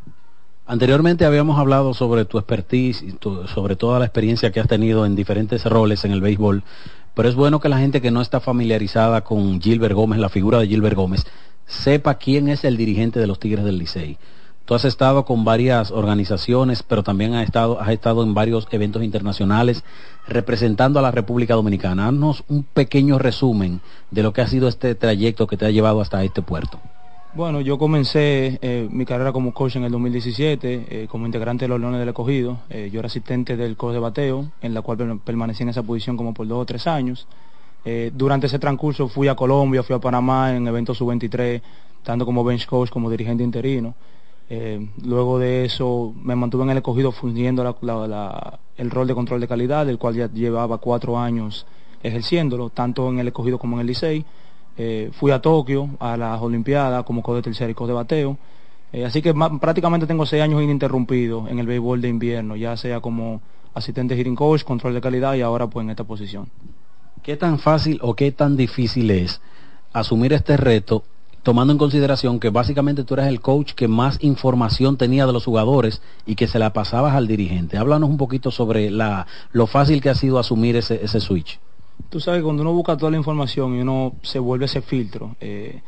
Anteriormente habíamos hablado sobre tu expertise y sobre toda la experiencia que has tenido en diferentes roles en el béisbol, pero es bueno que la gente que no está familiarizada con Gilbert Gómez, la figura de Gilbert Gómez, sepa quién es el dirigente de los Tigres del Licey. Tú has estado con varias organizaciones, pero también has estado, en varios eventos internacionales representando a la República Dominicana. Haznos un pequeño resumen de lo que ha sido este trayecto que te ha llevado hasta este puerto. Bueno, yo comencé eh, mi carrera como coach en el 2017, eh, como integrante de los Leones del Escogido. Eh, yo era asistente del coach de bateo, en la cual per- permanecí en esa posición como por dos o tres años. Durante ese transcurso fui a Colombia, fui a Panamá en eventos sub-23, tanto como bench coach como dirigente interino. Luego de eso me mantuve en el escogido la- el rol de control de calidad, el cual ya llevaba cuatro años ejerciéndolo, tanto en el escogido como en el Licey. Eh, fui a Tokio, a las Olimpiadas, como coach de tercera y coach de bateo. Eh, así que prácticamente tengo seis años ininterrumpidos en el béisbol de invierno, ya sea como asistente hitting coach, control de calidad y ahora pues en esta posición. ¿Qué tan fácil o qué tan difícil es asumir este reto tomando en consideración que básicamente tú eras el coach que más información tenía de los jugadores y que se la pasabas al dirigente? Háblanos un poquito sobre la, lo fácil que ha sido asumir ese, ese switch. Tú sabes que cuando uno busca toda la información y uno se vuelve ese filtro, eh,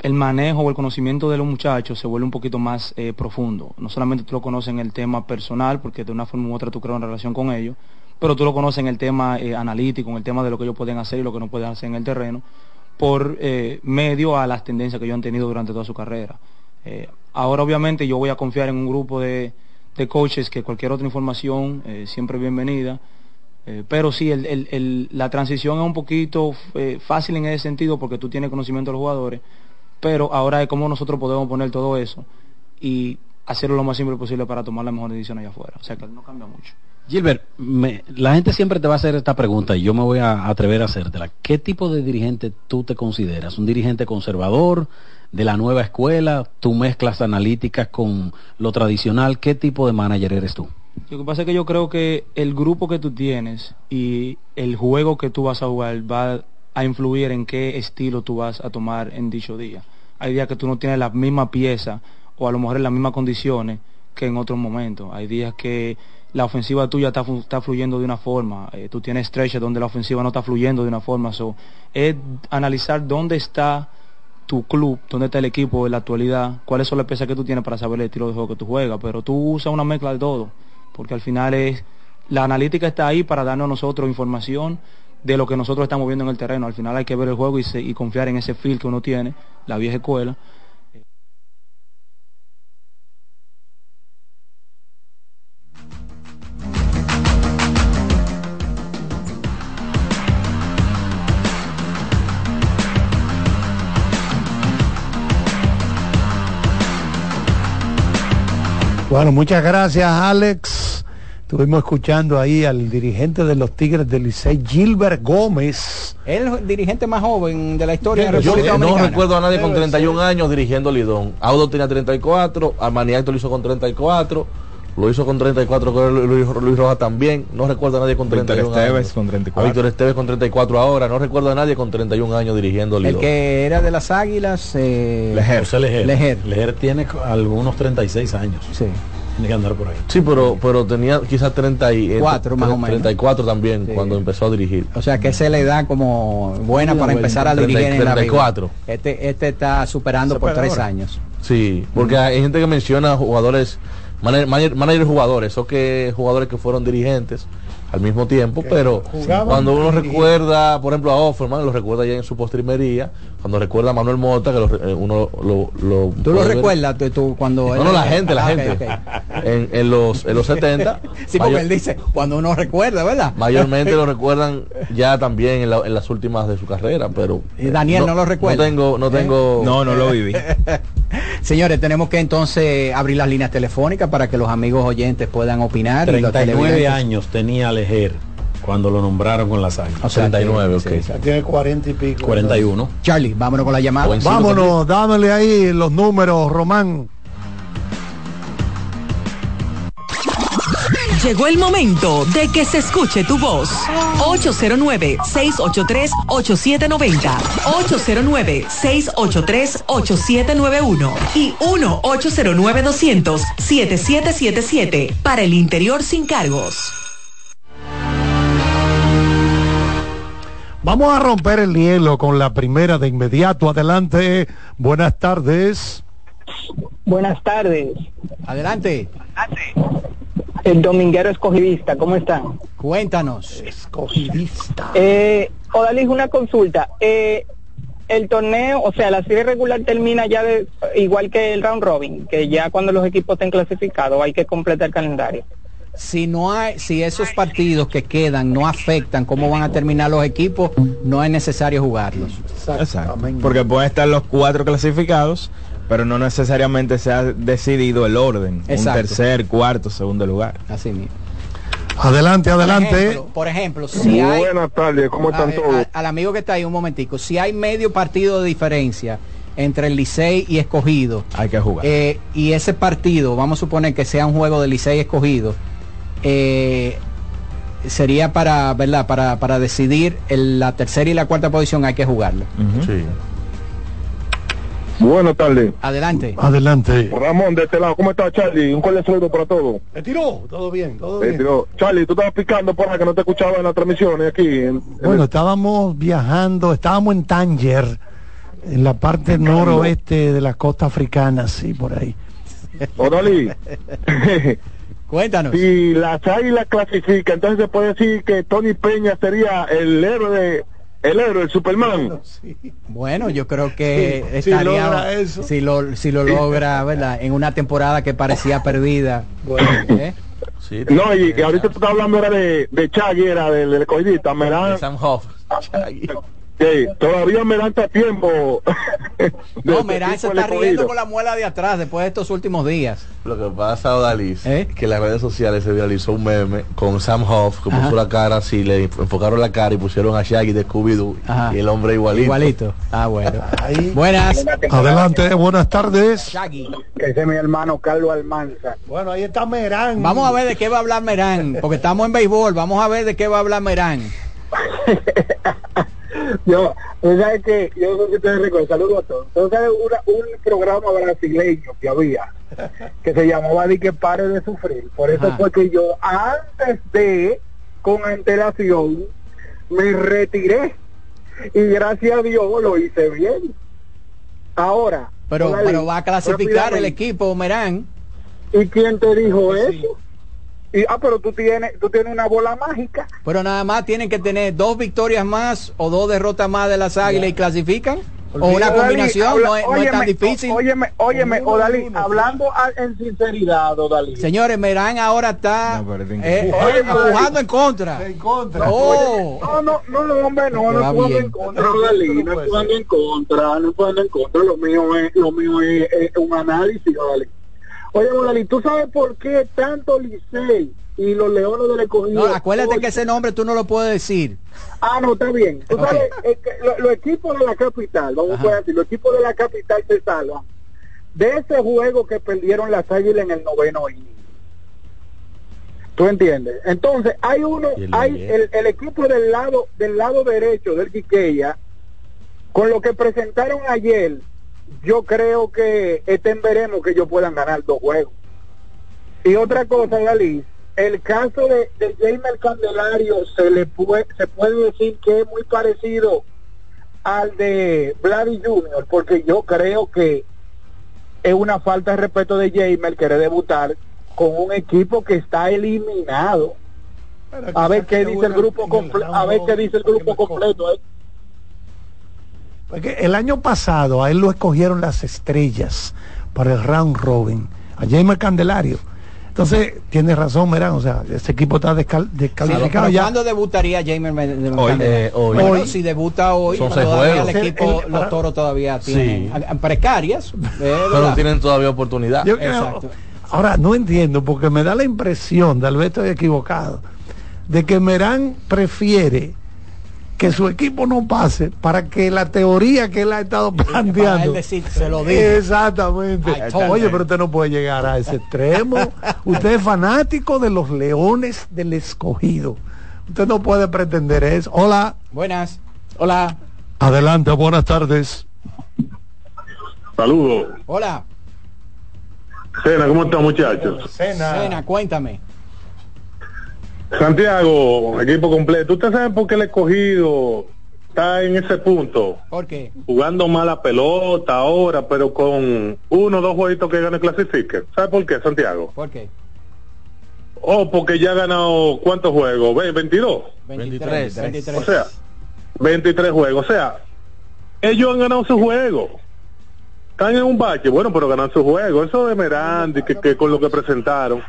el manejo o el conocimiento de los muchachos se vuelve un poquito más eh, profundo. No solamente tú lo conoces en el tema personal, porque de una forma u otra tú creas una relación con ellos, pero tú lo conoces en el tema eh, analítico, en el tema de lo que ellos pueden hacer y lo que no pueden hacer en el terreno, por medio a las tendencias que ellos han tenido durante toda su carrera. Ahora obviamente yo voy a confiar en un grupo de, de coaches que cualquier otra información siempre bienvenida. Eh, pero sí, la transición es un poquito eh, fácil en ese sentido porque tú tienes conocimiento de los jugadores, pero ahora es cómo nosotros podemos poner todo eso y hacerlo lo más simple posible para tomar la mejor decisión allá afuera. O sea que no cambia mucho. Gilbert, la gente siempre te va a hacer esta pregunta y yo me voy a atrever a hacértela. ¿Qué tipo de dirigente tú te consideras? ¿Un dirigente conservador, de la nueva escuela? ¿Tú mezclas analíticas con lo tradicional? ¿Qué tipo de manager eres tú? Lo que pasa es que yo creo que el grupo que tú tienes y el juego que tú vas a jugar va a influir en qué estilo tú vas a tomar en dicho día. Hay días que tú no tienes la misma pieza o a lo mejor en las mismas condiciones que en otros momentos. Hay días que la ofensiva tuya está, fluyendo de una forma, eh, tú tienes stretches donde la ofensiva no está fluyendo de una forma. So, es analizar dónde está tu club, dónde está el equipo en la actualidad, cuáles son las piezas que tú tienes para saber el estilo de juego que tú juegas, pero tú usas una mezcla de todo, porque al final es, la analítica está ahí para darnos a nosotros información de lo que nosotros estamos viendo en el terreno, al final hay que ver el juego y, y confiar en ese feel que uno tiene, la vieja escuela, Bueno, muchas gracias, Alex. Estuvimos escuchando ahí al dirigente de los Tigres del Licey, Gilbert Gómez. El dirigente más joven de la historia de la Yo República no Dominicana. recuerdo a nadie con 31 años dirigiendo Lidón. Audo tenía 34, Armaniacto lo hizo con 34, lo hizo con 34 creo que Luis, Luis Rojas también. No recuerdo a nadie con Víctor 31 Esteves años. con 34. A Víctor Esteves con 34 ahora. No recuerdo a nadie con 31 años dirigiendo El Lidón. que era de las Águilas. Eh, José Lejer. Lejer. Lejer tiene algunos 36 años. Sí. Tiene que andar por ahí. Sí, pero, pero tenía quizás 30 y, eh, Cuatro, más o menos. 34 también cuando empezó a dirigir. O sea que se le da como buena Sí, para bueno, empezar a 30, dirigir en la 34. Liga. Este, este está superando por tres años. Sí, porque hay gente que menciona jugadores, manager, manager- manager jugadores, o que jugadores que fueron dirigentes al mismo tiempo, pero cuando uno recuerda, por ejemplo, a Offerman, lo recuerda ya en su postrimería, cuando recuerda a Manuel Mota, que lo eh, uno lo... lo ¿Tú lo recuerdas tú, tú cuando... No, no, la gente, la Ah, gente. En, en los, en los 70. Sí, porque mayor- él dice, cuando uno recuerda, ¿verdad? Mayormente lo recuerdan ya también en, la- en las últimas de su carrera, pero... Y Daniel no, lo recuerda. No tengo, no ¿Eh? tengo... No, no lo viví. Señores, tenemos que entonces abrir las líneas telefónicas para que los amigos oyentes puedan opinar. y los 39 televidentes. años tenía Lejer cuando lo nombraron con las águilas. O sea, 39, que- ok. sí. Tiene 40 y pico. 41. Charlie, vámonos con la llamada. Vámonos, dámele ahí los números, Román. Llegó el momento de que se escuche tu voz. 809-683-8790. 809-683-8791. Y 1-809-200-7777. Para el interior sin cargos. Vamos a romper el hielo con la primera de inmediato. Adelante. Buenas tardes. Buenas tardes. Adelante. El dominguero escogidista, ¿cómo están? Cuéntanos. Escogidista. Eh, Odalis, una consulta. Eh, el torneo, o sea, la serie regular termina ya de, igual que el round robin, que ya cuando los equipos estén clasificados hay que completar el calendario. Si no hay, si esos partidos que quedan no afectan cómo van a terminar los equipos, no es necesario jugarlos. Exacto. Porque pueden estar los cuatro clasificados, pero no necesariamente se ha decidido el orden. Exacto. Un tercer, cuarto, segundo lugar. Así mismo. Adelante, adelante. Por ejemplo, por ejemplo, si hay Buenas tardes, ¿cómo están a- todos? a- al amigo que está ahí un momentico, si hay medio partido de diferencia entre el Licey y Escogido, Hay que jugar. eh, y ese partido, vamos a suponer que sea un juego de Licey Escogido, eh, sería para, ¿verdad? Para, para decidir el- la tercera y la cuarta posición hay que jugarlo. Sí. Buenas tardes. Adelante. Adelante. Ramón, de este lado, ¿cómo está Charlie? Un cordial saludo para todos. ¿Me tiró? Todo bien, todo bien. Charlie, tú estabas picando por ahí que no te escuchaba en las transmisiones aquí. en- en Bueno, el- estábamos viajando, estábamos en Tánger, en la parte noroeste de la costa africana, sí, por ahí. Odalí, Cuéntanos. si las águilas clasifican, entonces se puede decir que Tony Peña sería el héroe de, el héroe, el Superman. Bueno, yo creo que Sí, si estaría logra eso. si lo si lo logra, ¿verdad? En una temporada que parecía perdida. ¿eh? Sí, No, y, y ahorita tú estás hablando era de, de Chagui, era del, del escogidista, me dan, Sam Hoff. Chagui. Que todavía me dan hasta tiempo. No, Merán se está riendo con la muela de atrás después de estos últimos días. Lo que pasa, Odalis, ¿Eh? que en las redes sociales se viralizó un meme con Sam Hoff, que Ajá. puso la cara así, le enfocaron la cara y pusieron a Shaggy de Scooby-Doo y el hombre igualito. Igualito. Ah, bueno. Ahí. Buenas. Adelante, buenas tardes. Shaggy. Que ese es mi hermano Carlos Almanza. Bueno, ahí está Merán. Vamos a ver de qué va a hablar Merán, porque estamos en béisbol. Vamos a ver de qué va a hablar Merán. Yo, tú sabes que, yo no sé si ustedes recuerdan, saludos a todos. Sabes una- un programa brasileño que había, que se llamaba Di que pare de sufrir. Por eso Ajá. fue que yo, antes de, con antelación, me retiré. Y gracias a Dios lo hice bien. Ahora, Pero, pero va a clasificar el equipo Merán. ¿Y quién te dijo eso? Y, ah, pero tú tienes, tú tienes una bola mágica. Pero nada más tienen que tener dos victorias más o dos derrotas más de las águilas y clasifican. O una Odalí, combinación, habla- no, es, no es tan óyeme, difícil. Óyeme, óyeme, Odalí, hablando a- en sinceridad, Odalí. Señores, Merán ahora está No, eh, Oye, eh, jugando en contra. En contra. Oh. No, no, no, no, hombre, no, no jugando en contra, Odalí, no estoy jugando en contra, no estoy jugando en contra, lo mío es, lo mío es, es un análisis, Odalí. Oye, Molali, ¿tú sabes por qué tanto Licey y los Leones del Escogido? No, acuérdate que ese nombre tú no lo puedes decir. Ah, no, está bien. Tú sabes, que lo- los equipos de la capital, vamos Ajá. a decir, los equipos de la capital se salvan de ese juego que perdieron las águilas en el noveno inning. ¿Tú entiendes? Entonces, hay uno, Y el hay el, el equipo del lado del lado derecho del Quiqueya, con lo que presentaron ayer, yo creo que estén veremos que ellos puedan ganar dos juegos. Y otra cosa, Dalí, el caso de, de Jamer Candelario se le puede, se puede decir que es muy parecido al de Vladi Junior, porque yo creo que es una falta de respeto de Jamer querer debutar con un equipo que está eliminado. A ver qué dice el grupo completo, a ver qué dice el grupo completo. ¿eh? Porque el año pasado a él lo escogieron las estrellas para el round robin, a Jamer Candelario. Entonces, tiene razón, Merán, o sea, ese equipo está descal- descalificado ya. ¿Cuándo debutaría Jamer Me- de- Hoy, Candelario? eh, hoy. Bueno, Hoy. si debuta hoy, Son seis todavía el equipo, El- los toros todavía tienen precarias. eh, Pero tienen todavía oportunidad. Yo creo- ahora, no entiendo, porque me da la impresión, tal vez estoy equivocado, de que Merán prefiere que su equipo no pase para que la teoría que él ha estado planteando. él decir, se lo dije. Exactamente. Oye, pero usted no puede llegar a ese extremo. usted es fanático de los leones del escogido. Usted no puede pretender eso. Hola. Buenas. Hola. Adelante, buenas tardes. Saludos. Hola. Cena, ¿cómo están muchachos? Cena, cuéntame. Santiago, equipo completo. ¿Usted sabe por qué el escogido está en ese punto? ¿Por qué? Jugando mala pelota ahora, pero con uno o dos jueguitos que gane clasifique. ¿Sabe por qué, Santiago? ¿Por qué? Oh, porque ya ha ganado ¿cuántos juegos? Ve, 22. 23. 23. O sea, 23 juegos. O sea, ellos han ganado su juego. Están en un bache, bueno, pero ganan su juego. Eso de Merandi, que, que con lo que presentaron.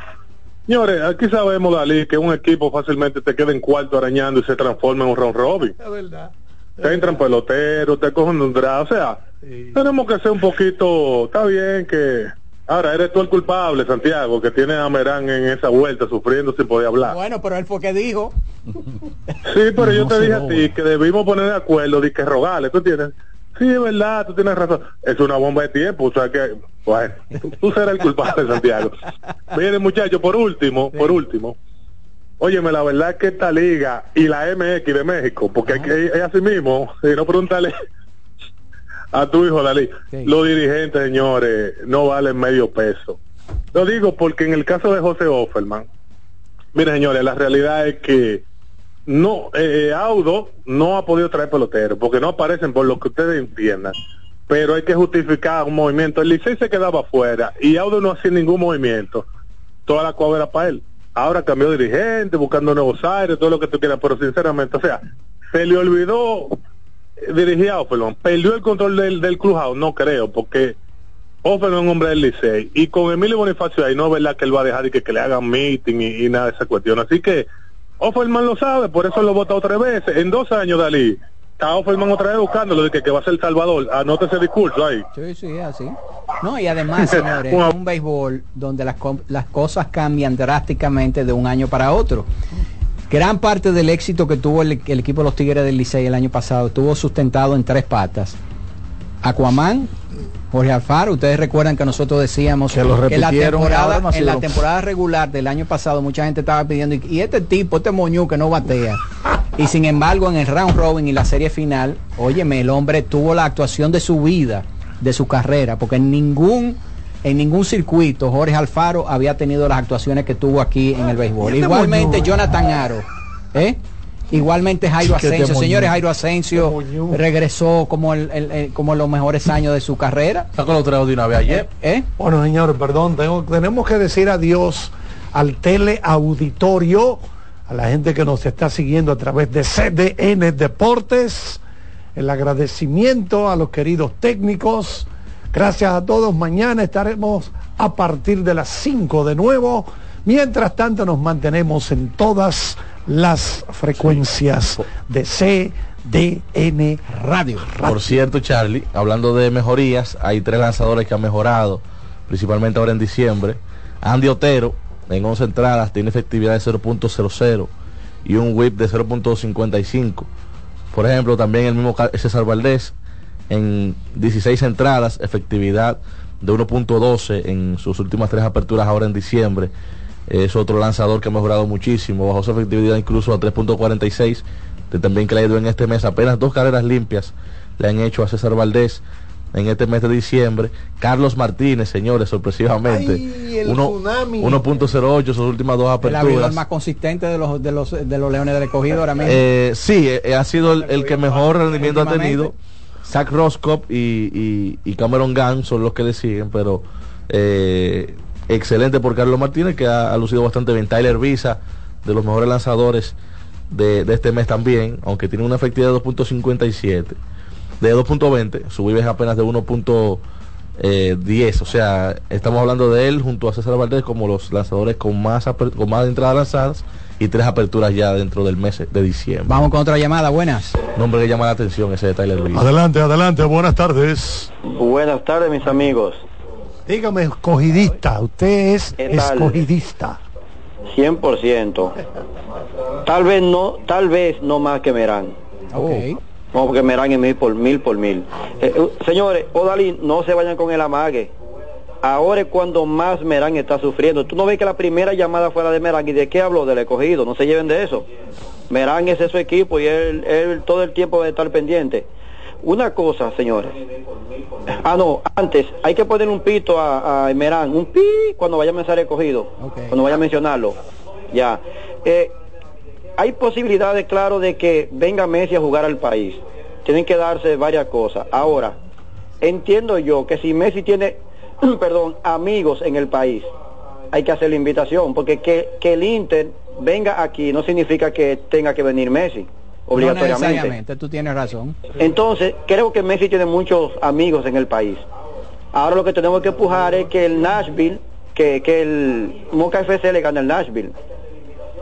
Señores, aquí sabemos, Dalí, que un equipo fácilmente te queda en cuarto arañando y se transforma en un round robin. Es verdad. Te entran peloteros, te cogen un draft. O sea, tenemos que ser un poquito. Está bien que. Ahora, eres tú el culpable, Santiago, que tiene a Merán en esa vuelta sufriendo sin poder hablar. Bueno, pero él fue que dijo. Sí, pero yo No te se dije a lo- ti que debimos poner de acuerdo de que rogarle, tú tienes. Sí, es verdad, tú tienes razón. Es una bomba de tiempo, o sea que, bueno, tú, serás el culpable, Santiago. Miren, muchachos, por último, por último, óyeme, la verdad es que esta liga y la MX de México, porque que- es así mismo, si no preguntarle a tu hijo, Dalí, los dirigentes, señores, no valen medio peso. Lo digo porque en el caso de José Offerman, Mire, señores, la realidad es que no, eh, Audo no ha podido traer peloteros porque no aparecen por lo que ustedes entiendan. Pero hay que justificar un movimiento. El Licey se quedaba afuera y Audo no hacía ningún movimiento. Toda la cuadra era para él. Ahora cambió dirigente, buscando nuevos aires, todo lo que tú quieras, pero sinceramente, o sea, se le olvidó eh, dirigir a Offerman. Perdió el control del, del clubhouse, no creo, porque Offerman es un hombre del Licey. Y con Emilio Bonifacio ahí no es verdad que él va a dejar de que, que le hagan meeting y, y nada de esa cuestión. Así que Offerman lo sabe, por eso lo vota otra vez. En dos años, Dalí, está Offerman otra vez buscándolo de que, que va a ser El Salvador. Anote ese discurso ahí. Sí, sí, así. No, y además, señores, es un béisbol donde las, las cosas cambian drásticamente de un año para otro. Gran parte del éxito que tuvo el, el equipo de los Tigres del Licey el año pasado estuvo sustentado en tres patas. Aquaman, Jorge Alfaro, ustedes recuerdan que nosotros decíamos Que lo la temporada, ha en la temporada regular del año pasado mucha gente estaba pidiendo y, y este tipo, este moñú que no batea. Y sin embargo en el round robin y la serie final, óyeme, el hombre tuvo la actuación de su vida, de su carrera, porque en ningún en ningún circuito Jorge Alfaro había tenido las actuaciones que tuvo aquí en el béisbol. ¿Y este Igualmente? Jonathan Aro, ¿eh? Igualmente Jairo Asensio, señores, Jairo Asensio regresó como el, el- el- como en los mejores años de su carrera. Sacó los tres de una vez ayer. ¿Eh? Bueno, señores, perdón, tengo- tenemos que decir adiós al teleauditorio, a la gente que nos está siguiendo a través de CDN Deportes, el agradecimiento a los queridos técnicos, gracias a todos, mañana estaremos a partir de las 5 de nuevo, mientras tanto nos mantenemos en todas las frecuencias de CDN Radio. Por cierto, Charlie, hablando de mejorías, hay tres lanzadores que han mejorado principalmente ahora en diciembre. Andy Otero, en 11 entradas, tiene efectividad de 0.00 y un whip de 0.55. Por ejemplo, también el mismo César Valdés, en 16 entradas, efectividad de 1.12 en sus últimas tres aperturas ahora en diciembre. Es otro lanzador que ha mejorado muchísimo, bajó su efectividad incluso a 3.46, de también que le ha ido en este mes apenas dos carreras limpias le han hecho a César Valdés en este mes de diciembre. Carlos Martínez, señores, sorpresivamente, Ay, el uno- tsunami. 1.08 sus últimas dos El aperturas. más consistente de los, de los, de los Leones del Escogido ahora mismo. Eh, sí, eh, ha sido el, el que mejor rendimiento ha tenido. Zach Roscoe y, y- y Cameron Gunn son los que le siguen, pero eh, excelente por Carlos Martínez, que ha, ha lucido bastante bien. Tyler Visa, de los mejores lanzadores de, de este mes también, aunque tiene una efectividad de 2.57, de 2.20, su es apenas de 1.10, o sea, estamos hablando de él junto a César Valdés como los lanzadores con más, aper- con más entradas lanzadas y tres aperturas ya dentro del mes de diciembre. Vamos con otra llamada, buenas. Nombre que llama la atención ese de Tyler Visa. Adelante, adelante, buenas tardes. Buenas tardes, mis amigos. Dígame, escogidista, usted es escogidista. 100%. Tal vez no, tal vez no más que Merán. Ok. No, porque Merán es mil por mil por mil. Eh, eh, señores, Odalí, no se vayan con el amague. Ahora es cuando más Merán está sufriendo. Tú no ves que la primera llamada fuera de Merán. ¿Y de qué habló? Del escogido. No se lleven de eso. Merán es su equipo y él, él todo el tiempo debe estar pendiente. Una cosa, señores. Ah, no, antes hay que poner un pito a, a Merán. Un pi cuando vaya a mensaje escogido. Cuando vaya a mencionarlo. Ya. Eh, hay posibilidades, claro, de que venga Messi a jugar al país. Tienen que darse varias cosas. Ahora, entiendo yo que si Messi tiene, perdón, amigos en el país, hay que hacer la invitación, porque que, que el Inter venga aquí no significa que tenga que venir Messi, No obligatoriamente. necesariamente, tú tienes razón. Entonces, creo que Messi tiene muchos amigos en el país. Ahora lo que tenemos que empujar es que el Nashville, que, que el Moca FC le gane al Nashville.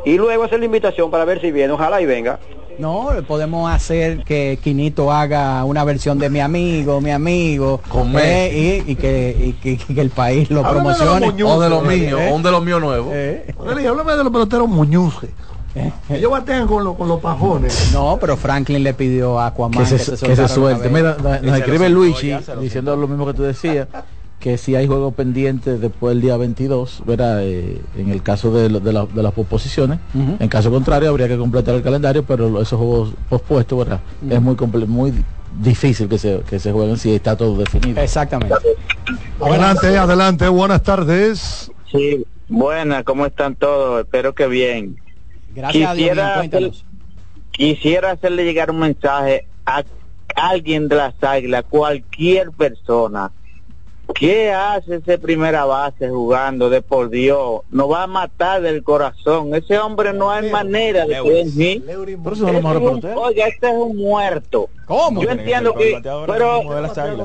Y luego hacer la invitación para ver si viene, ojalá y venga. No, podemos hacer que Quinito haga una versión de mi amigo, mi amigo, Con eh, y, y que, y que- que el país lo Háblame de los promocione. Muñoz, O de los eh, míos, eh. o un de los míos nuevos. Odalí, háblame de los peloteros Muñuces. Ellos batean con, los- con los pajones. No, pero Franklin le pidió a Aquaman que se, que se suelte. Mira, nos, escribe lo Luigi lo diciendo lo mismo que tú decías, que si hay juegos pendientes después del día 22, verá, eh, en el caso de, lo- de, la- de las posposiciones, Ujú. en caso contrario habría que completar el calendario, pero lo- esos juegos pospuestos, ¿verdad? Es muy comple- muy difícil que se, que se jueguen si está todo definido. Exactamente. Adelante, adelante, buenas tardes. Sí, buenas, ¿cómo están todos? Espero que bien. Gracias a Dios, bien, Quisiera, quisiera hacerle llegar un mensaje a alguien de las águilas, cualquier persona. ¿Qué hace ese primera base jugando de por Dios? Nos va a matar del corazón. Ese hombre no hay manera de Este es un- pelotero. Oiga, este es un muerto. ¿Cómo? Yo entiendo que, pero,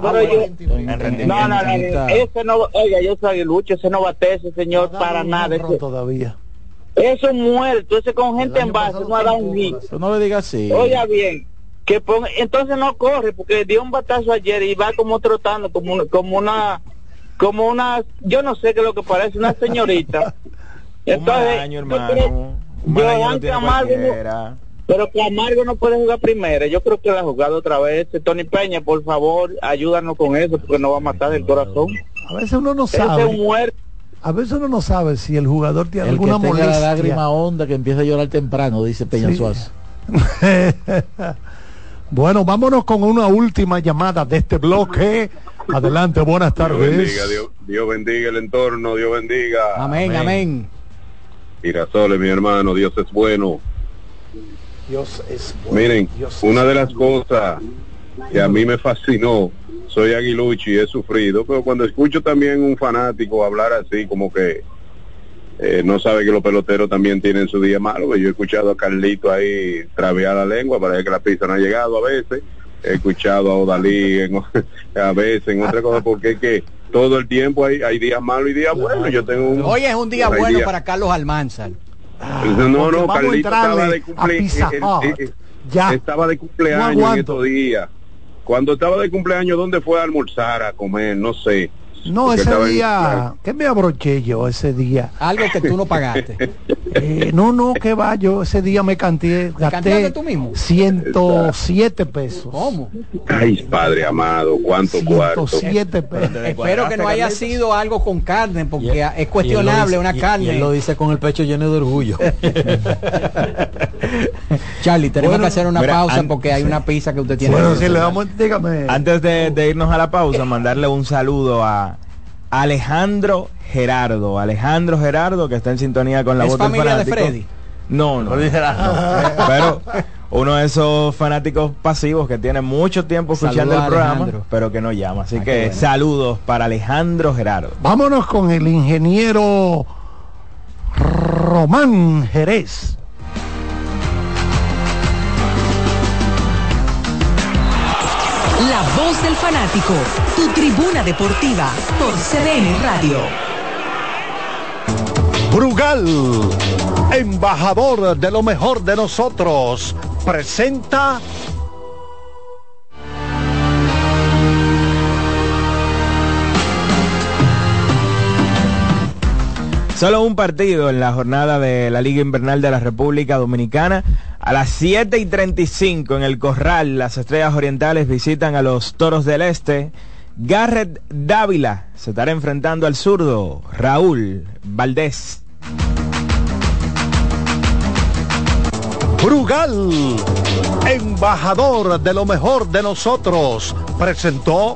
pero yo, no, no, no, ese no, oiga, yo soy aguilucho, ese no bate ese señor para nada. Ese, todavía. Eso es muerto, ese con gente en base no ha dado un hit. No digas así. Oiga bien, que ponga, entonces no corre porque dio un batazo ayer y va como trotando como una, como una, como una, yo no sé qué es lo que parece una señorita. Entonces, año, hermano. Un año no Camargo no- pero Camargo no puede jugar primera. Yo creo que la ha jugado otra vez. Tony Peña, por favor, ayúdanos con eso porque nos va a matar el corazón. A veces uno no Ese es sabe. muerto. A veces uno no sabe si el jugador tiene El que alguna tenga la lágrima honda que empieza a llorar temprano, dice Peña Sí. Suárez. bueno, vámonos con una última llamada de este bloque. Adelante, buenas Dios tardes. bendiga, Dios, Dios bendiga el entorno, Dios bendiga. Amén, amén. Girasoles, mi hermano, Dios es bueno. Dios es bueno. Miren, Dios es una de las bueno. cosas que a mí me fascinó, soy aguiluchi y he sufrido, pero cuando escucho también un fanático hablar así, como que eh, no sabe que los peloteros también tienen su día malo, pues yo he escuchado a Carlito ahí travear la lengua, parece que la pista no ha llegado a veces, he escuchado a Odalí en- a veces en otra cosa, porque es que todo el tiempo hay, hay días malos y días buenos, yo tengo un... Hoy es un día bueno días- para Carlos Almanzar. no, no, Carlito estaba de cumpleaños. Pizza Hut. Ya. Estaba de No cumpleaños en estos días. Cuando estaba de cumpleaños, ¿dónde fue a almorzar, a comer? No sé. No, ese día, ¿qué me abroché yo ese día? Algo que tú no pagaste. Eh, no, no, que va, yo ese día me canté, gasté tú mismo? 107 pesos. ¿Cómo? Ay, padre amado, cuánto cuarto. 107 pesos. Espero que no haya sido algo con carne, porque es cuestionable una carne. Y él lo dice con el pecho lleno de orgullo. Charlie, tenemos Bueno, que hacer una mira, pausa porque hay una pizza que usted tiene. Bueno, si le damos, dígame. Antes de, de irnos a la pausa, mandarle un saludo a Alejandro Gerardo. Alejandro Gerardo, que está en sintonía con la ¿Es voz del de fanático. Freddy? No, no. no. Pero uno de esos fanáticos pasivos que tiene mucho tiempo escuchando el programa, pero que no llama. Así Ah, que bueno. saludos para Alejandro Gerardo. Vámonos con el ingeniero Román Jerez. La voz del fanático, tu tribuna deportiva por CDN Radio. Brugal, embajador de lo mejor de nosotros, presenta Solo un partido en la jornada de la Liga Invernal de la República Dominicana. A las 7 y 35 en el Corral, las Estrellas Orientales visitan a los Toros del Este. Garrett Dávila se estará enfrentando al zurdo Raúl Valdés. Brugal, embajador de lo mejor de nosotros, presentó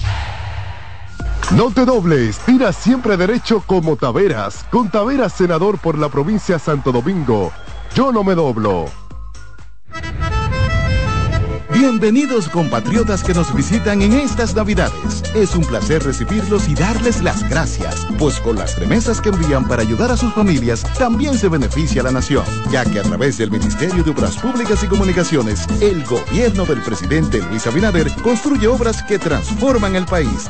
No te dobles, tira siempre derecho como Taveras. Con Taveras, senador por la provincia Santo Domingo. Yo no me doblo. Bienvenidos compatriotas que nos visitan en estas Navidades. Es un placer recibirlos y darles las gracias, pues con las remesas que envían para ayudar a sus familias también se beneficia la nación, ya que a través del Ministerio de Obras Públicas y Comunicaciones, el gobierno del presidente Luis Abinader construye obras que transforman el país.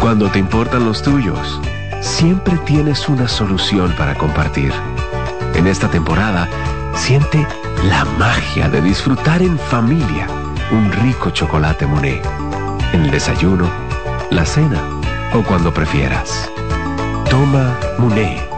Cuando te importan los tuyos, siempre tienes una solución para compartir. En esta temporada, siente la magia de disfrutar en familia un rico chocolate Monet. En el desayuno, la cena o cuando prefieras. Toma Monet.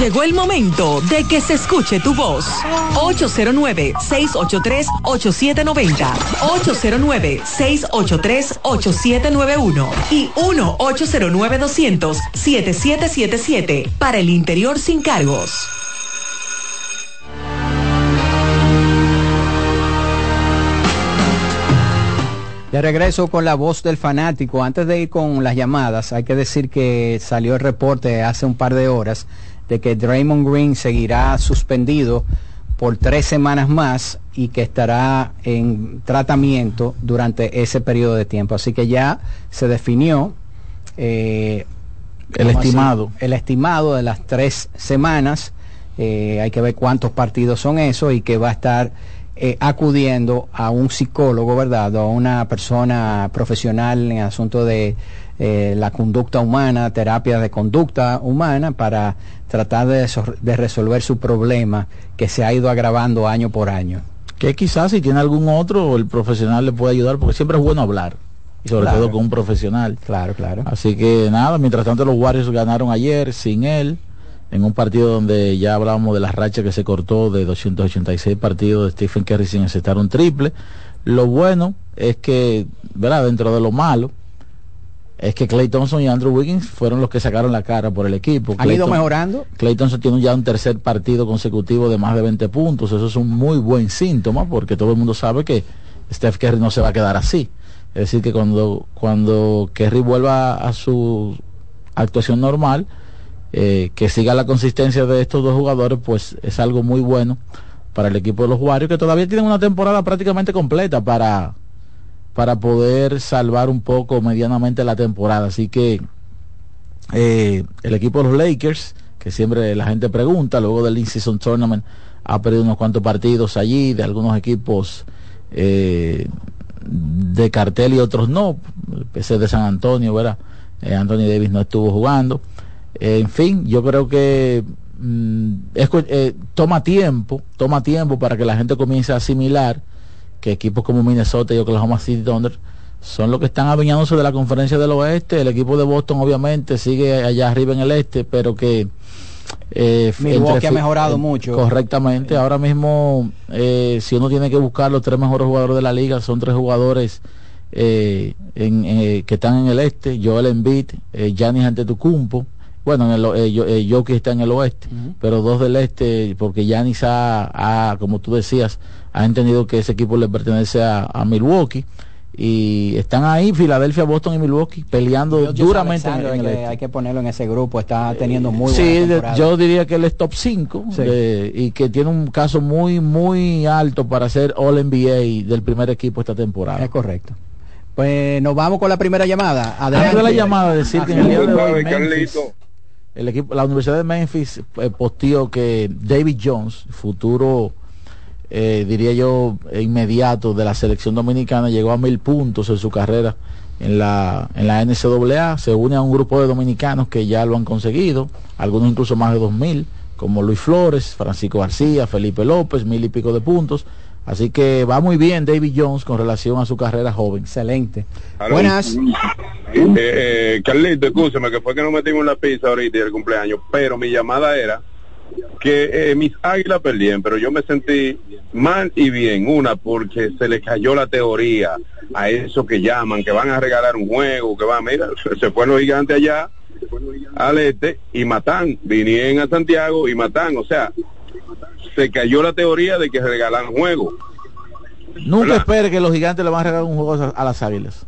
Llegó el momento de que se escuche tu voz. 809-683-8790. 809-683-8791. Y 1-809-200-7777. Para el interior sin cargos. De regreso con la voz del fanático. Antes de ir con las llamadas, hay que decir que salió el reporte hace un par de horas de que Draymond Green seguirá suspendido por tres semanas más y que estará en tratamiento durante ese periodo de tiempo. Así que ya se definió eh, El estimado. El estimado de las tres semanas. Eh, hay que ver cuántos partidos son esos y que va a estar eh, acudiendo a un psicólogo, ¿verdad? O a una persona profesional en asunto de eh, la conducta humana, terapia de conducta humana, para tratar de, so- de resolver su problema que se ha ido agravando año por año. Que quizás si tiene algún otro, el profesional le puede ayudar, porque siempre es bueno hablar. Y sobre Claro. todo con un profesional. Claro, claro. Así que nada, mientras tanto los Warriors ganaron ayer sin él, en un partido donde ya hablábamos de la racha que se cortó de 286 partidos de Stephen Curry sin aceptar un triple. Lo bueno es que, ¿verdad? Dentro de lo malo, es que Clay Thompson y Andrew Wiggins fueron los que sacaron la cara por el equipo. ¿Han ido mejorando? Clay Thompson tiene ya un tercer partido consecutivo de más de 20 puntos. Eso es un muy buen síntoma porque todo el mundo sabe que Steph Curry no se va a quedar así. Es decir, que cuando, cuando Curry vuelva a su actuación normal, eh, que siga la consistencia de estos dos jugadores, pues es algo muy bueno para el equipo de los Warriors, que todavía tienen una temporada prácticamente completa para, para poder salvar un poco medianamente la temporada. Así que eh, el equipo de los Lakers, que siempre la gente pregunta, luego del In-Season Tournament, ha perdido unos cuantos partidos allí, de algunos equipos eh, de cartel y otros no. El PC de San Antonio, ¿verdad? Eh, Anthony Davis no estuvo jugando. En fin, yo creo que mm, toma tiempo, toma tiempo para que la gente comience a asimilar que equipos como Minnesota y Oklahoma City Thunder son los que están adueñándose de la conferencia del oeste. El equipo de Boston obviamente sigue allá arriba en el este, pero que... eh, Milwaukee ha mejorado eh, mucho. Correctamente. Ahora mismo, eh, si uno tiene que buscar los tres mejores jugadores de la liga, son tres jugadores eh, en, eh, que están en el este. Joel Embiid, eh, Giannis Antetokounmpo. Bueno, en el, eh, eh, Jokic está en el oeste, pero dos del este, porque Giannis ha, ha, como tú decías, ha entendido que ese equipo le pertenece a, a Milwaukee. Y están ahí, Filadelfia, Boston y Milwaukee, peleando Yo- yo duramente en, el hay, que, este. hay que ponerlo en ese grupo, está teniendo muy Sí, buena de- temporada. yo diría que él es top 5 Sí. y que tiene un caso muy, muy alto para ser All NBA del primer equipo esta temporada. Es correcto. Pues nos vamos con la primera llamada. De la Adelante. llamada, decir que en el día de hoy Memphis, el equipo, la Universidad de Memphis eh, posteó que David Jones, futuro, eh, diría yo, inmediato de la selección dominicana, llegó a mil puntos en su carrera en la, en la NCAA, se une a un grupo de dominicanos que ya lo han conseguido, algunos incluso más de dos mil, como Luis Flores, Francisco García, Felipe López, mil y pico de puntos. Así que va muy bien David Jones con relación a su carrera joven. Excelente. Aló. Eh, eh, Carlito, escúchame, que fue que no metimos la pizza ahorita y el cumpleaños, pero mi llamada era que eh, mis águilas perdían, pero yo me sentí mal y bien. Una, porque se le cayó la teoría a eso que llaman, que van a regalar un juego, que van, mira, se, fueron los gigantes allá al este y matan, vinieron a Santiago y matan, o sea, se cayó la teoría de que regalan juego. Nunca espere que los gigantes le van a regalar un juego a las águilas.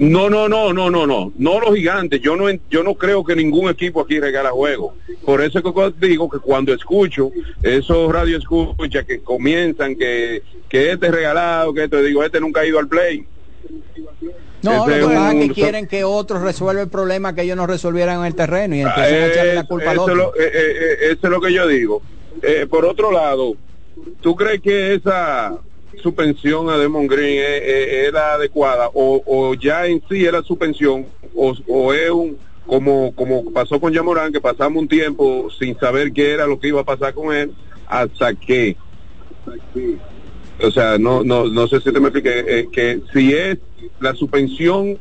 No, no, no, no, no, no, no los gigantes. Yo no, yo no creo que ningún equipo aquí regala juego. Por eso es que digo que cuando escucho esos radio escucha que comienzan que, que este es regalado, que este digo, este nunca ha ido al play. No, lo Ese que es pasa es un- que quieren que otros resuelvan el problema que ellos no resolvieran en el terreno y empiezan a echarle la Eh, culpa al otro. es lo, eh, eh, eso es lo que yo digo. Eh, por otro lado, ¿tú crees que esa suspensión a Demon Green es, es- es la adecuada o, o ya en sí era suspensión o, o es un como como pasó con Yamorán que pasamos un tiempo sin saber qué era lo que iba a pasar con él hasta que o sea no no no sé si te me expliqué eh, que si es la suspensión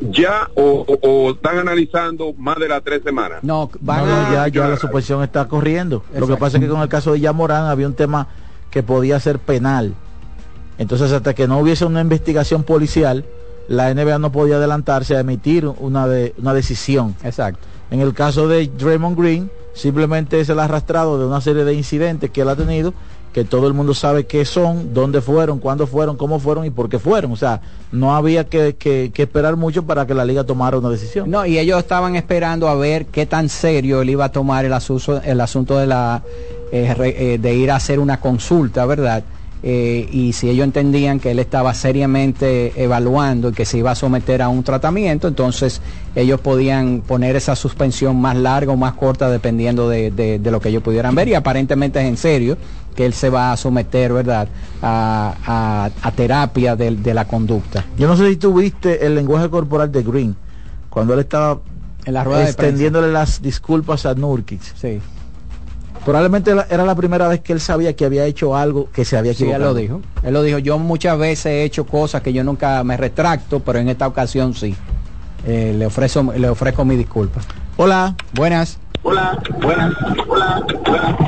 ya o, o- o están analizando más de las tres semanas. No, No, no, ya, ya la suspensión está corriendo. Lo que pasa es que con el caso de Yamorán había un tema que podía ser penal. Entonces, hasta que no hubiese una investigación policial, la NBA no podía adelantarse a emitir una, de, una decisión. Exacto. En el caso de Draymond Green, simplemente es el arrastrado de una serie de incidentes que él ha tenido, que todo el mundo sabe qué son, dónde fueron, cuándo fueron, cómo fueron y por qué fueron. O sea, no había que, que- esperar mucho para que la liga tomara una decisión. No, y ellos estaban esperando a ver qué tan serio él iba a tomar el asunto, el asunto de la eh, eh, de ir a hacer una consulta, ¿verdad? Eh, y si ellos entendían que él estaba seriamente evaluando y que se iba a someter a un tratamiento, entonces ellos podían poner esa suspensión más larga o más corta dependiendo de, de- de lo que ellos pudieran ver. Y aparentemente es en serio que él se va a someter, ¿verdad?, a, a- a terapia de, de la conducta. Yo no sé si tú viste el lenguaje corporal de Green, cuando él estaba En la rueda de extendiéndole las disculpas a Nurkic. Sí. Probablemente era la primera vez que él sabía que había hecho algo que se había Sí, él equivocado. lo dijo. Él lo dijo. Yo muchas veces he hecho cosas que yo nunca me retracto, pero en esta ocasión sí. Eh, le ofrezco, le ofrezco mi disculpa. Hola. Buenas. Hola, buenas, hola,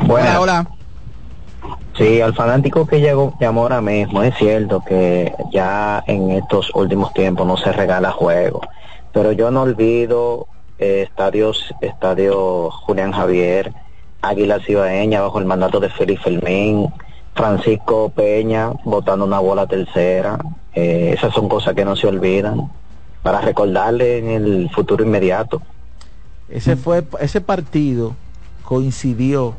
Hola, hola. Sí, al fanático que llegó, llamó ahora mismo, es cierto que ya en estos últimos tiempos no se regala juego, pero yo no olvido eh, estadios, estadio Julián Javier, Águila Cibaeña bajo el mandato de Félix Fermín, Francisco Peña botando una bola tercera, eh, esas son cosas que no se olvidan para recordarle en el futuro inmediato. Ese fue ese partido coincidió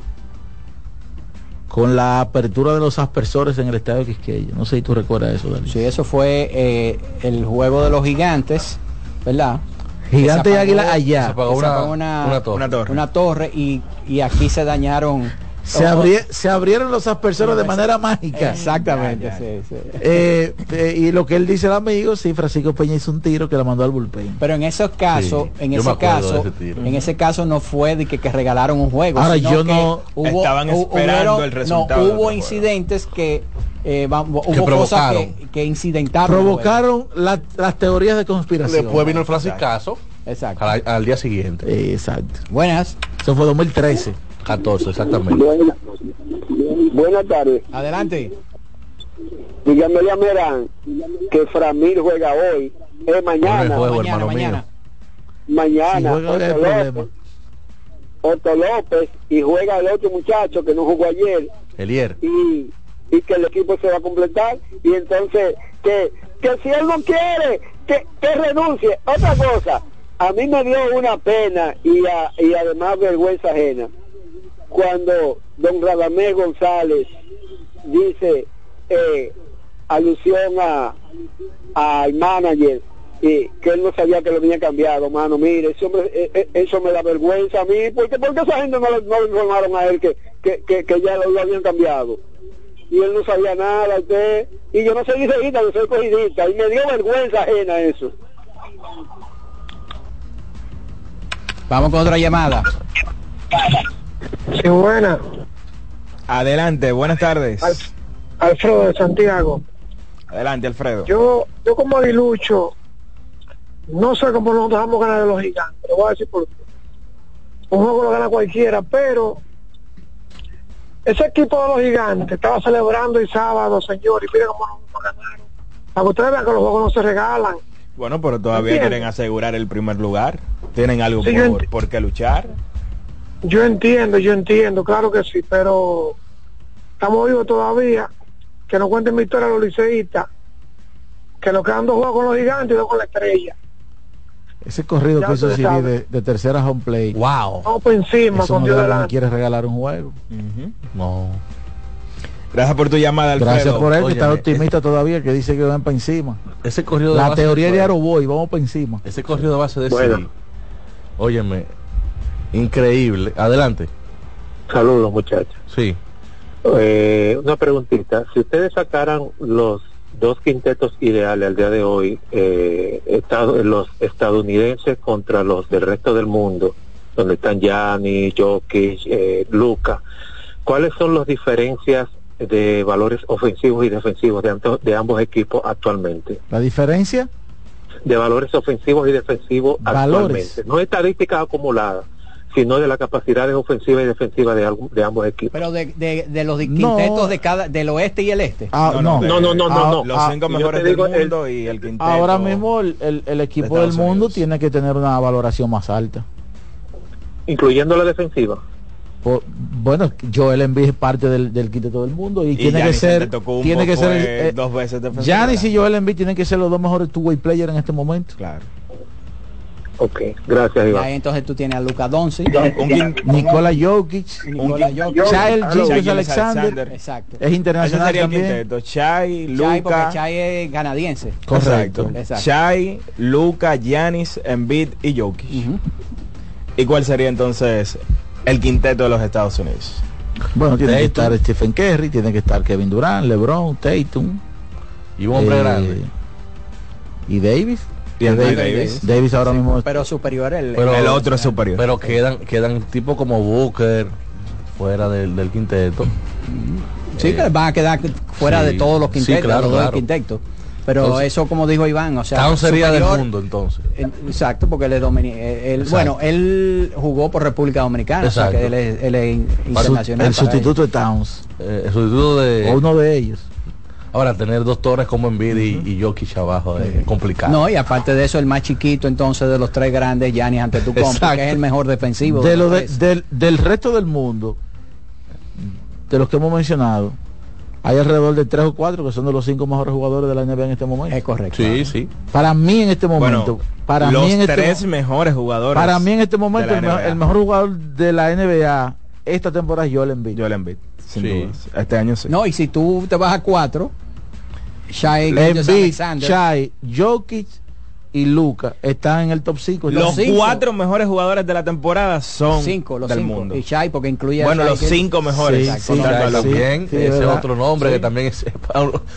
con la apertura de los aspersores en el estadio Quisqueya. No sé si tú recuerdas eso, Dani. Sí, eso fue eh, el juego de los gigantes, ¿verdad? Gigante y se Águila apagó- allá. se apagó una, una torre. una torre. Una torre y, y aquí se dañaron. Se, abri- se abrieron los aspersores de manera mágica. Exactamente, sí, sí. Eh, eh, y lo que él dice el amigo, sí, Francisco Peña hizo un tiro que le mandó al bullpen. Pero en esos casos, Sí, en ese caso, ese en ese caso no fue de que, que regalaron un juego. Ahora, sino yo que no- Estaban esperando hubieron- el resultado No, hubo incidentes que eh, va- hubo cosas provocaron. que, que incidentaron. juego. Provocaron la- las teorías de conspiración. Después vino el franciscazo Exacto. al, al día siguiente. Exacto. Buenas. Eso fue 2013. 14, exactamente. Buenas tardes. Adelante. Díganme a Merán que Framil juega hoy. Es mañana. juego, mañana, hermano mañana. Mañana. Si Otto Otto López y juega el otro muchacho que no jugó ayer Elier. y, y que el equipo se va a completar y entonces que, que si él no quiere que, que renuncie. Otra cosa, a mí me dio una pena y, a- y además vergüenza ajena cuando don Radamés González dice eh, alusión a al manager y que él no sabía que lo había cambiado, mano, mire, ese hombre, eh, eh, eso me da vergüenza a mí, porque porque esa gente no, no le informaron a él que, que, que, ya lo, lo habían cambiado. Y él no sabía nada, usted, y yo no soy liceísta, yo soy cogidista, y me dio vergüenza ajena eso. Vamos con otra llamada. Sí, buena. Adelante, buenas tardes. Alfredo de Santiago. Adelante, Alfredo. Yo, yo como aguilucho, no sé cómo nos dejamos ganar de los gigantes. Lo voy a decir por qué. Un juego lo gana cualquiera, pero ese equipo de los gigantes estaba celebrando el sábado, señor, y mira cómo nos ganaron. Para que ustedes vean que los juegos no se regalan. Bueno, pero todavía quieren asegurar el primer lugar. Tienen algo Sí, por, por qué luchar. Yo entiendo, yo entiendo, claro que sí, pero estamos vivos todavía. Que nos cuenten mi historia los liceístas. Que nos quedan dos juegos con los gigantes y dos con la estrella. Ese corrido Ya que hizo sabe. de, de tercera home play. Wow. Vamos por encima Eso con no Dios le- no delante. quiere regalar un juego. No. Gracias por tu llamada, Alfredo. Gracias por él, que está optimista todavía, que dice que van para encima. Ese corrido de La base teoría de Aroboy, vamos para encima. Ese corrido de base de Bueno. Siri, Óyeme, increíble. Adelante. Saludos, muchachos. Sí. Eh, una preguntita. Si ustedes sacaran los dos quintetos ideales al día de hoy, eh, estado- los estadounidenses contra los del resto del mundo, donde están Gianni, Jokic, eh, Luca, ¿cuáles son las diferencias de valores ofensivos y defensivos de, ambos equipos actualmente? La diferencia, De valores ofensivos y defensivos Valores. actualmente. No estadísticas acumuladas, sino de las capacidades ofensivas y defensivas de, de ambos equipos. Pero de, de, de los No. quintetos de cada, del oeste y el este. Ah, no. No, no, no, no, no. Los Ah, cinco yo mejores del el- mundo y el quinteto. ahora mismo el, el- el equipo de del mundo tiene que tener una valoración más alta. incluyendo la defensiva. Por- bueno, Joel Embiid es parte del, del quinteto del mundo y, Y tiene que ser tiene que ser eh, dos veces defensor. Giannis y Joel Embiid tienen que ser los dos mejores two-way players en este momento. Claro. Ok, gracias Iván. ahí entonces tú tienes a Luca Doncic. Nikola Jokic, Nikola Jokic. Alexander, Exacto. es internacional sería el también. quinteto. Chai, Chai, porque Luca. Chai es canadiense. Correcto. Exacto. Chai, Luca, Giannis, Embiid y Jokic. ¿Y cuál sería entonces el quinteto de los Estados Unidos? Bueno, tiene que estar Stephen Curry, tiene que estar Kevin Durant, LeBron, Tatum. Y un hombre eh, grande. Y Davis. Davis. Davis. Davis ahora mismo es- Pero superior el, Pero- el otro es superior. Pero quedan, quedan tipos como Booker fuera del, del quinteto. Sí, que van a quedar fuera sí, de todos los sí, quintetos, claro, los dos claro. quintetos. Pero Entonces, eso, como dijo Iván, o sea, Town sería del superior- mundo entonces. Eh, Exacto, porque él es eh, bueno, él jugó por República Dominicana, o sea que él es, él es in- Su- internacional. el para sustituto de Towns. Eh, el sustituto de. O uno de ellos. Ahora, tener dos torres como Embiid y, y Jokic abajo es complicado. No, y aparte de eso, el más chiquito entonces de los tres grandes, Giannis Antetokounmpo, Exacto. que es el mejor defensivo. De los lo de- tres. del, del resto del mundo, de los que hemos mencionado, hay alrededor de tres o cuatro que son de los cinco mejores jugadores de la NBA en este momento. Es correcto. Sí, sí. Para mí en este momento, Bueno, para los mí en este tres mejores jugadores. para mí en este momento el mejor jugador de la NBA esta temporada es Joel Embiid. Joel Embiid, sin Sí. dudas. Este año sí. No, y si tú te vas a cuatro, Shai Embiid, Shai, Jokic y Luca están en el top 5. los cinco. cuatro mejores jugadores de la temporada son cinco, los del cinco. mundo. Y Shai, porque incluye Bueno, los cinco mejores. Sí, sí. También, Sí, ese ¿verdad? otro nombre Sí. que también es,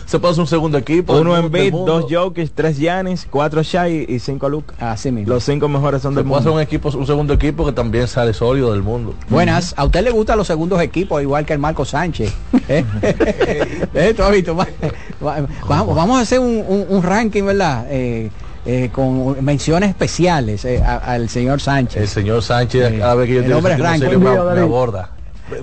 se puede hacer un segundo equipo. Uno Embiid, mundo. dos Jokic, tres Giannis, cuatro Shai y cinco Luca. Así mismo. Los cinco mejores son Se del mundo. un equipo, un segundo equipo que también sale sólido del mundo. Buenas, a usted le gustan los segundos equipos, igual que el Marco Sánchez. ¿Eh? ¿Eh? ¿Tú has visto? Vamos, vamos a hacer un, un- un ranking, ¿verdad? Eh, eh, con menciones especiales eh, a- al señor Sánchez. El señor Sánchez, cada vez que yo El tengo hombre ranking. serio, me, día, me aborda.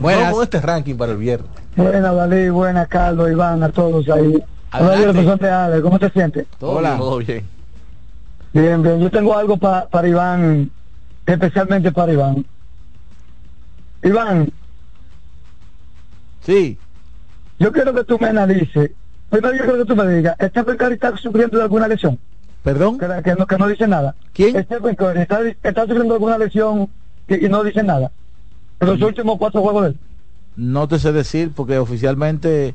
Buenas. Este ranking para el viernes. Buena, Dalí, buena, Carlos, Iván, a todos ahí. Hola, ¿cómo te sientes? Todo Hola. bien. Todo bien. Bien, bien. Yo tengo algo pa- para Iván, especialmente para Iván. Iván, Sí, yo quiero que tú me analices. Primero yo quiero que tú me digas, ¿Stephen Curry está sufriendo de alguna lesión? Perdón. Que, que no, que no dice nada. ¿Quién? Stephen Curry está, está sufriendo alguna lesión que, y no dice nada. En los últimos cuatro juegos de él. No te sé decir porque oficialmente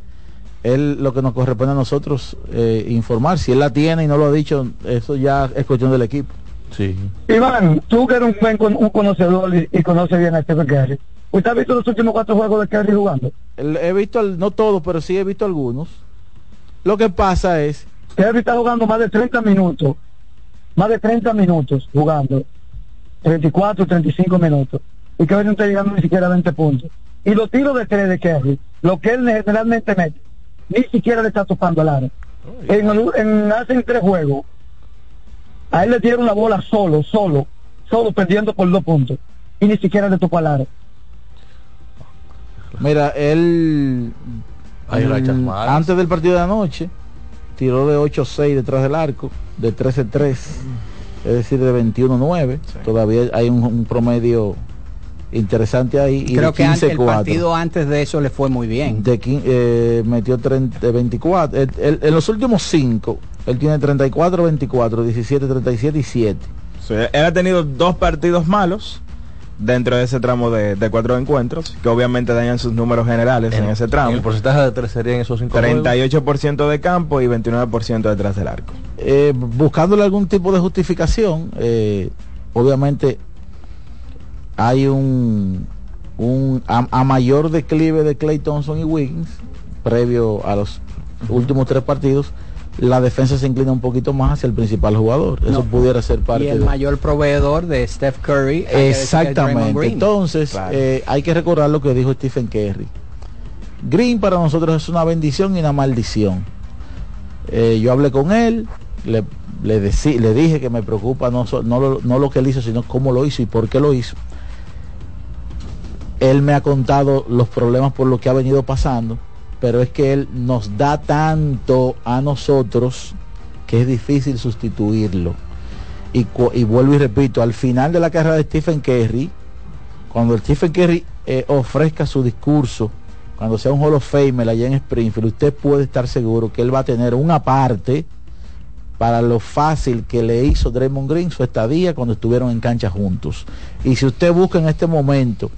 él lo que nos corresponde a nosotros eh, informar. Si él la tiene y no lo ha dicho, eso ya es cuestión del equipo. Sí. Iván, tú que eres un, buen con- un conocedor y, y conoces bien a Stephen Curry. ¿Usted ha visto los últimos cuatro juegos de Curry jugando? El- He visto, no todos, pero sí he visto algunos. Lo que pasa es, Curry está jugando más de 30 minutos, más de 30 minutos jugando, 34, 35 minutos, y Curry no está llegando ni siquiera a 20 puntos. Y los tiros de tres de Curry, lo que él generalmente mete, ni siquiera le está topando al aro. En, el- en hacen tres juegos, a él le dieron la bola solo, solo, solo perdiendo por dos puntos, y ni siquiera le topó al aro. mira, él Hay mm, antes del partido de anoche tiró de 8-6 detrás del arco, de 13-3, es decir, de 21-9. Todavía hay un, un promedio interesante ahí. Y Creo de que antes, el 15-4. partido antes de eso le fue muy bien. de eh, metió 30, de 24. Él- él- en los últimos 5, él tiene 34, 24, 17, 37 y 7. Sí, él ha tenido dos partidos malos dentro de ese tramo de, de cuatro encuentros, que obviamente dañan sus números generales en, ese tramo. El porcentaje de tres sería en esos cinco 38% de campo y 29% detrás del arco. Eh, buscándole algún tipo de justificación, eh, obviamente hay un, un a, a mayor declive de Clay Thompson y Wiggins previo a los últimos tres partidos la defensa se inclina un poquito más hacia el principal jugador. Eso pudiera ser parte Y el de- mayor proveedor de Steph Curry. Exactamente. Entonces, Claro. eh, hay que recordar lo que dijo Stephen Curry. Green para nosotros es una bendición y una maldición. Eh, yo hablé con él, le, le, decí- le dije que me preocupa no, so- no, lo, no lo que él hizo, sino cómo lo hizo y por qué lo hizo. Él me ha contado los problemas por los que ha venido pasando, pero es que él nos da tanto a nosotros que es difícil sustituirlo. Y, vuelvo y repito, al final de la carrera de Stephen Curry, cuando Stephen Curry eh, ofrezca su discurso, cuando sea un Hall of Famer allá en Springfield, usted puede estar seguro que él va a tener una parte para lo fácil que le hizo Draymond Green su estadía cuando estuvieron en cancha juntos. Y si usted busca en este momento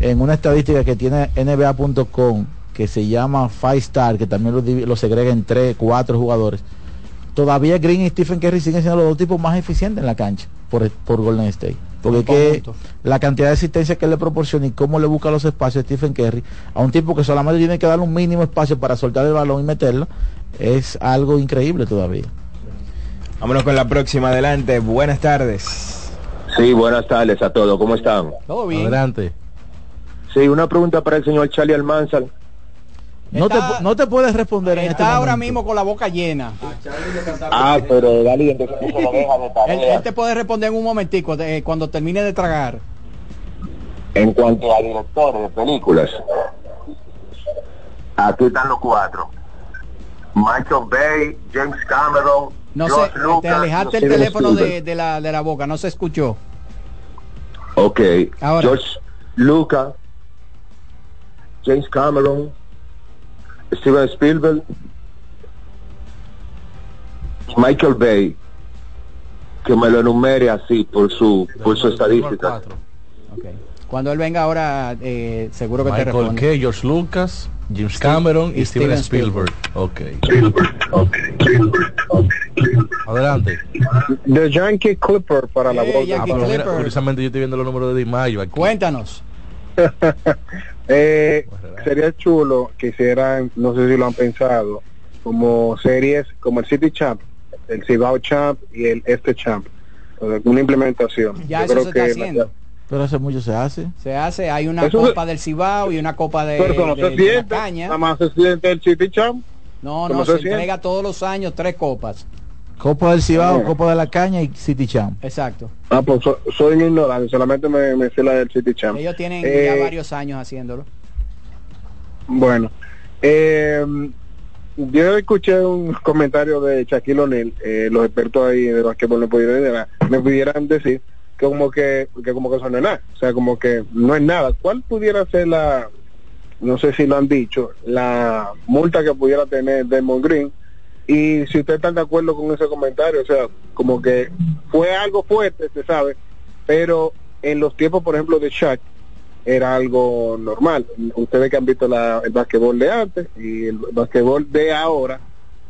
en una estadística que tiene NBA.com que se llama Five Star, que también lo, lo segrega en tres, cuatro jugadores, todavía Green y Stephen Curry siguen siendo los dos tipos más eficientes en la cancha por, por Golden State. Porque es que Conjunto. la cantidad de asistencia que le proporciona y cómo le busca los espacios a Stephen Curry a un tipo que solamente tiene que darle un mínimo espacio para soltar el balón y meterlo, es algo increíble todavía. Vámonos con la próxima. Adelante. Buenas tardes. Sí, buenas tardes a todos. ¿Cómo están? Todo bien. Adelante. Sí, una pregunta para el señor Charlie Almanzar. No te, no te puedes responder en este Está ahora momento. mismo con la boca llena. Ah, pero Dali, entonces se lo deja de Él, tarea. él te puede responder en un momentico, de- eh, cuando termine de tragar. En cuanto a directores de películas, aquí están los cuatro. Michael Bay, James Cameron, No George sé, Lucas, te alejaste el teléfono de, de la, de la boca, no se escuchó. Ok. Ahora. George Lucas, James Cameron, Steven Spielberg, y Michael Bay, que me lo enumere así por su por su estadística. Cuando él venga ahora, eh, seguro que te Michael responde. K, George Lucas, James Cameron y, y Steven Steven Spielberg. Ok. Adelante. The Yankee Clipper para la boca. Yankee Ah, curiosamente yo estoy viendo los números de Di Mayo aquí. Cuéntanos. Eh, sería chulo que hicieran, no sé si lo han pensado, como series como el City Champ, el Cibao Champ y el Este Champ. Una implementación. Ya Yo eso creo se está que- haciendo. Pero hace mucho se hace. Se hace, hay una Eso se- copa del Cibao y una copa de, Pero no de- se de la siente, caña. nada más se siente el City Champ. No, ¿Cómo no, se se, siente? entrega todos los años tres copas. Copa del Cibao. Copa de la Caña y City Champ. Exacto. Ah, pues so- soy un ignorante, solamente me, me sé la del City Champ. Ellos tienen Eh, ya varios años haciéndolo. Bueno, eh, yo escuché un comentario de Shaquille O'Neal, eh, los expertos ahí de basquetbol me pudieran, me pudieran decir que como que, que como que eso no es nada, o sea, como que no es nada. ¿Cuál pudiera ser la, no sé si lo han dicho, la multa que pudiera tener Demon Green? Y si ustedes están de acuerdo con ese comentario, o sea, como que fue algo fuerte, se sabe, pero en los tiempos, por ejemplo, de Shaq, era algo normal. Ustedes que han visto la, el basquetbol de antes y el basquetbol de ahora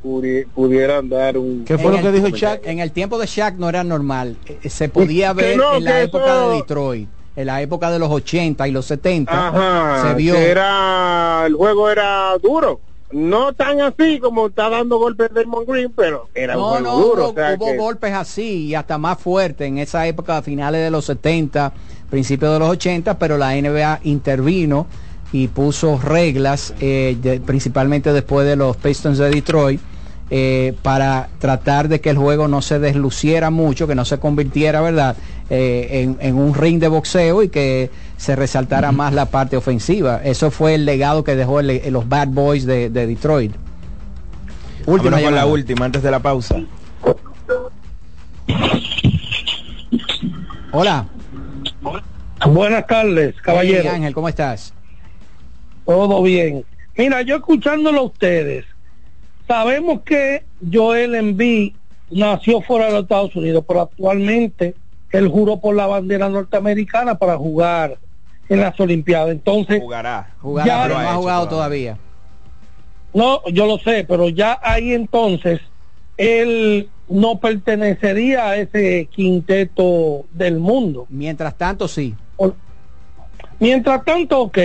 pudi- pudieran dar un... ¿Qué fue lo En que el- dijo Shaq? En el tiempo de Shaq no era normal. Eh, Se podía ver no, en la época eso- de Detroit, en la época de los 80 y los 70. Ajá, se vio. que era, el juego era duro. No tan así como está dando golpes Draymond Green, pero era un No, juego no, duro. hubo, o sea hubo que- golpes así y hasta más fuertes en esa época, a finales de los 70, principios de los 80, pero la NBA intervino y puso reglas, eh, de- principalmente después de los Pistons de Detroit, eh, para tratar de que el juego no se desluciera mucho, que no se convirtiera, ¿verdad?, eh, en, en un ring de boxeo y que se resaltara más la parte ofensiva. Eso fue el legado que dejó el- los Bad Boys de, de Detroit. Última con la última antes de la pausa. Hola. Buenas tardes, caballero. Hey, Ángel, ¿cómo estás? Todo bien. Mira, yo escuchándolo a ustedes, sabemos que Joel Embiid nació fuera de los Estados Unidos, pero actualmente él juró por la bandera norteamericana para jugar en las Olimpiadas. Entonces, jugará, jugará Ya pero no ha jugado todavía. todavía. No, yo lo sé, pero ya ahí entonces él no pertenecería a ese quinteto del mundo. Mientras tanto, sí. Mientras tanto, ok,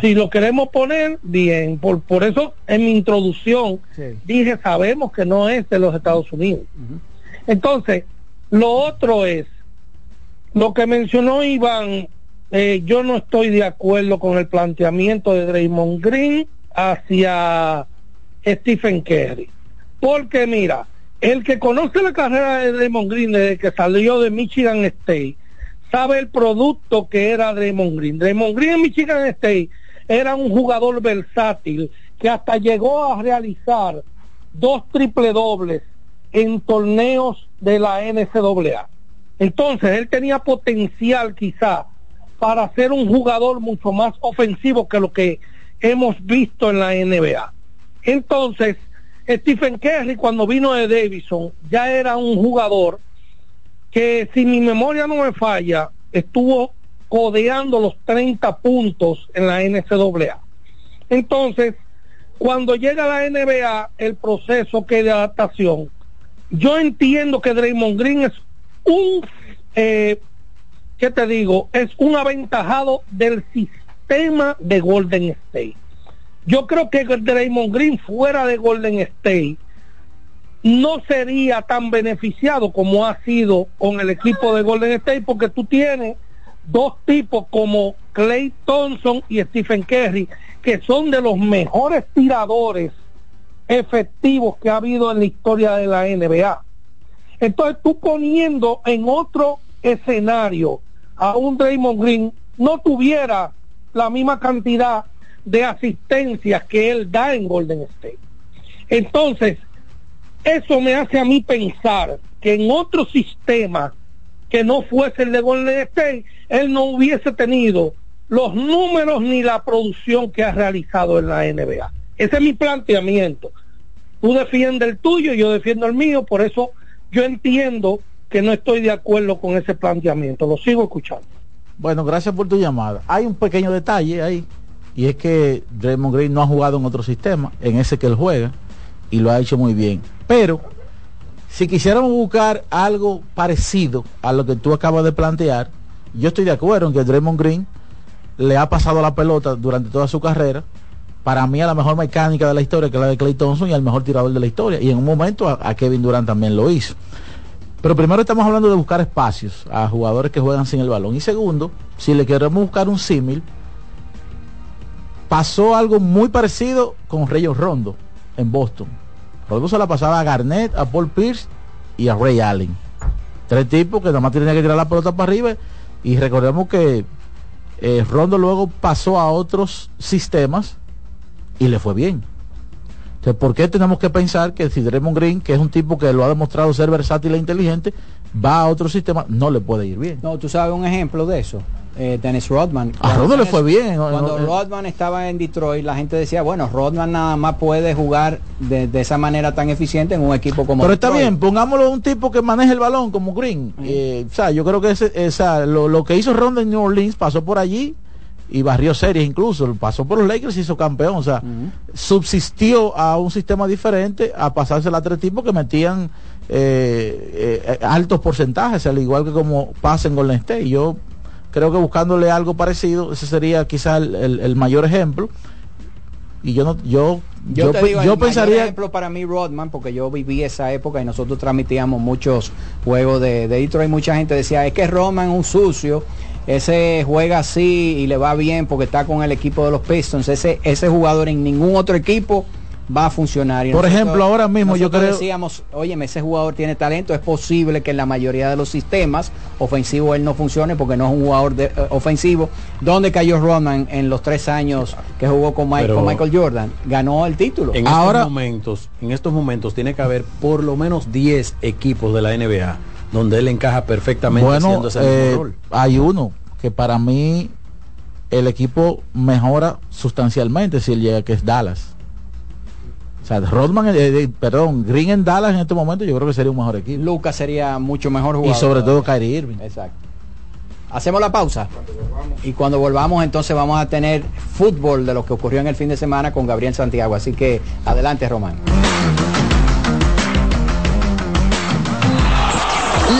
si lo queremos poner, bien. Por, por eso en mi introducción dije, sabemos que no es de los Estados Unidos. Entonces, lo otro es, lo que mencionó Iván, eh, yo no estoy de acuerdo con el planteamiento de Draymond Green hacia Stephen Curry. Porque mira, el que conoce la carrera de Draymond Green desde que salió de Michigan State, sabe el producto que era Draymond Green. Draymond Green en Michigan State era un jugador versátil que hasta llegó a realizar dos triple dobles en torneos de la NCAA. Entonces él tenía potencial quizá para ser un jugador mucho más ofensivo que lo que hemos visto en la NBA. Entonces, Stephen Curry cuando vino de Davidson ya era un jugador que si mi memoria no me falla, estuvo codeando los 30 puntos en la NCAA. Entonces, cuando llega la NBA, el proceso que de adaptación, yo entiendo que Draymond Green es un, eh, ¿qué te digo? Es un aventajado del sistema de Golden State. Yo creo que Draymond Green fuera de Golden State no sería tan beneficiado como ha sido con el equipo de Golden State porque tú tienes dos tipos como Clay Thompson y Stephen Curry que son de los mejores tiradores efectivos que ha habido en la historia de la NBA. Entonces tú poniendo en otro escenario a un Draymond Green no tuviera la misma cantidad de asistencias que él da en Golden State. Entonces, eso me hace a mí pensar que en otro sistema que no fuese el de Golden State, él no hubiese tenido los números ni la producción que ha realizado en la NBA. Ese es mi planteamiento. Tú defiendes el tuyo, yo defiendo el mío, por eso yo entiendo que no estoy de acuerdo con ese planteamiento. Lo sigo escuchando. Bueno, gracias por tu llamada. Hay un pequeño detalle ahí, y es que Draymond Green no ha jugado en otro sistema, en ese que él juega, y lo ha hecho muy bien. Pero, si quisiéramos buscar algo parecido a lo que tú acabas de plantear, yo estoy de acuerdo en que Draymond Green le ha pasado la pelota durante toda su carrera. Para mí a la mejor mecánica de la historia, que es la de Clay Thompson, y al mejor tirador de la historia. Y en un momento a, a Kevin Durant también lo hizo. Pero primero estamos hablando de buscar espacios a jugadores que juegan sin el balón. Y segundo, si le queremos buscar un símil, pasó algo muy parecido con Reyes Rondo en Boston. Rondo se la pasaba a Garnett, a Paul Pierce y a Ray Allen. Tres tipos que nada más tenían que tirar la pelota para arriba. Y recordemos que eh, Rondo luego pasó a otros sistemas y le fue bien. Entonces, ¿por qué tenemos que pensar que si Draymond Green, que es un tipo que lo ha demostrado ser versátil e inteligente, va a otro sistema, no le puede ir bien? No, tú sabes un ejemplo de eso. Eh, Dennis Rodman. A Rodman le fue bien. Cuando No, no, Rodman estaba en Detroit, la gente decía, bueno, Rodman nada más puede jugar de, de esa manera tan eficiente en un equipo como Pero está bien, pongámoslo a un tipo que maneje el balón como Green. Eh, o sea, yo creo que ese, esa, lo, lo que hizo Ronda en New Orleans pasó por allí y barrió series incluso. Pasó por los Lakers y hizo campeón. O sea, subsistió a un sistema diferente a pasársela a tres tipos que metían eh, eh, altos porcentajes, al igual que como pasa en Golden State. Yo creo que buscándole algo parecido, ese sería quizá el, el- el mayor ejemplo. Y yo no, yo, Yo, te pe- digo, yo el pensaría ejemplo para mí Rodman, porque yo viví esa época y nosotros transmitíamos muchos juegos de, de Detroit. Mucha gente decía, es que Rodman es un sucio, ese juega así y le va bien porque está con el equipo de los Pistons. Ese, ese jugador en ningún otro equipo va a funcionar. Y Por ejemplo, ahora mismo yo creo- decíamos, oye, ese jugador tiene talento, es posible que en la mayoría de los sistemas ofensivos él no funcione porque no es un jugador de- eh, ofensivo. ¿Dónde cayó Rodman en los tres años que jugó con, Mike- Pero- con Michael Jordan? Ganó el título. En estos momentos, en estos momentos tiene que haber por lo menos 10 equipos de la NBA donde él encaja perfectamente Bueno, ese mismo eh, rol. hay uno que para mí el equipo mejora sustancialmente si él llega, que es Dallas. O sea, Rodman, eh, eh, perdón, Green en Dallas en este momento yo creo que sería un mejor equipo. Lucas sería mucho mejor jugador. Y sobre todo Kyrie Irving. Exacto. Hacemos la pausa. Y cuando volvamos entonces vamos a tener fútbol de lo que ocurrió en el fin de semana con Gabriel Santiago. Así que adelante, Román.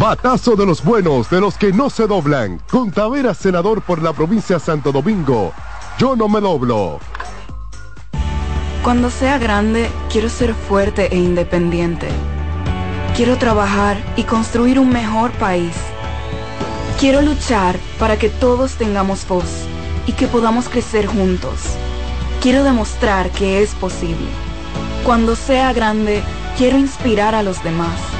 Batazo de los buenos, de los que no se doblan. Con Tavera, senador por la provincia de Santo Domingo. Yo no me doblo. Cuando sea grande, quiero ser fuerte e independiente. Quiero trabajar y construir un mejor país. Quiero luchar para que todos tengamos voz y que podamos crecer juntos. Quiero demostrar que es posible. Cuando sea grande, quiero inspirar a los demás.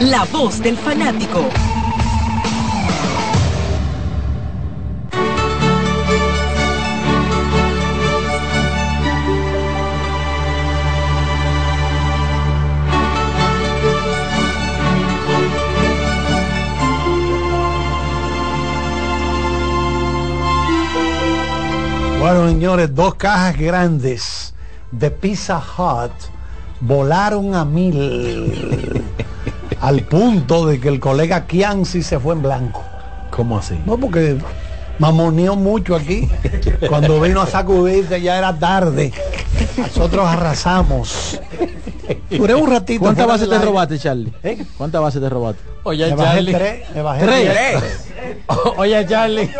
La voz del fanático. Bueno, señores, dos cajas grandes de Pizza Hut volaron a mil al punto de que el colega Kianci se fue en blanco. ¿Cómo así? No, porque mamoneó mucho aquí. Cuando vino a sacudirse ya era tarde. Nosotros arrasamos. Duré un ratito. ¿Cuántas bases te aire. robaste, Charlie? ¿Eh? ¿Cuántas bases te robaste? Oye, Me bajé Charlie. tres, me bajé ¿Tres? Oye, Charlie.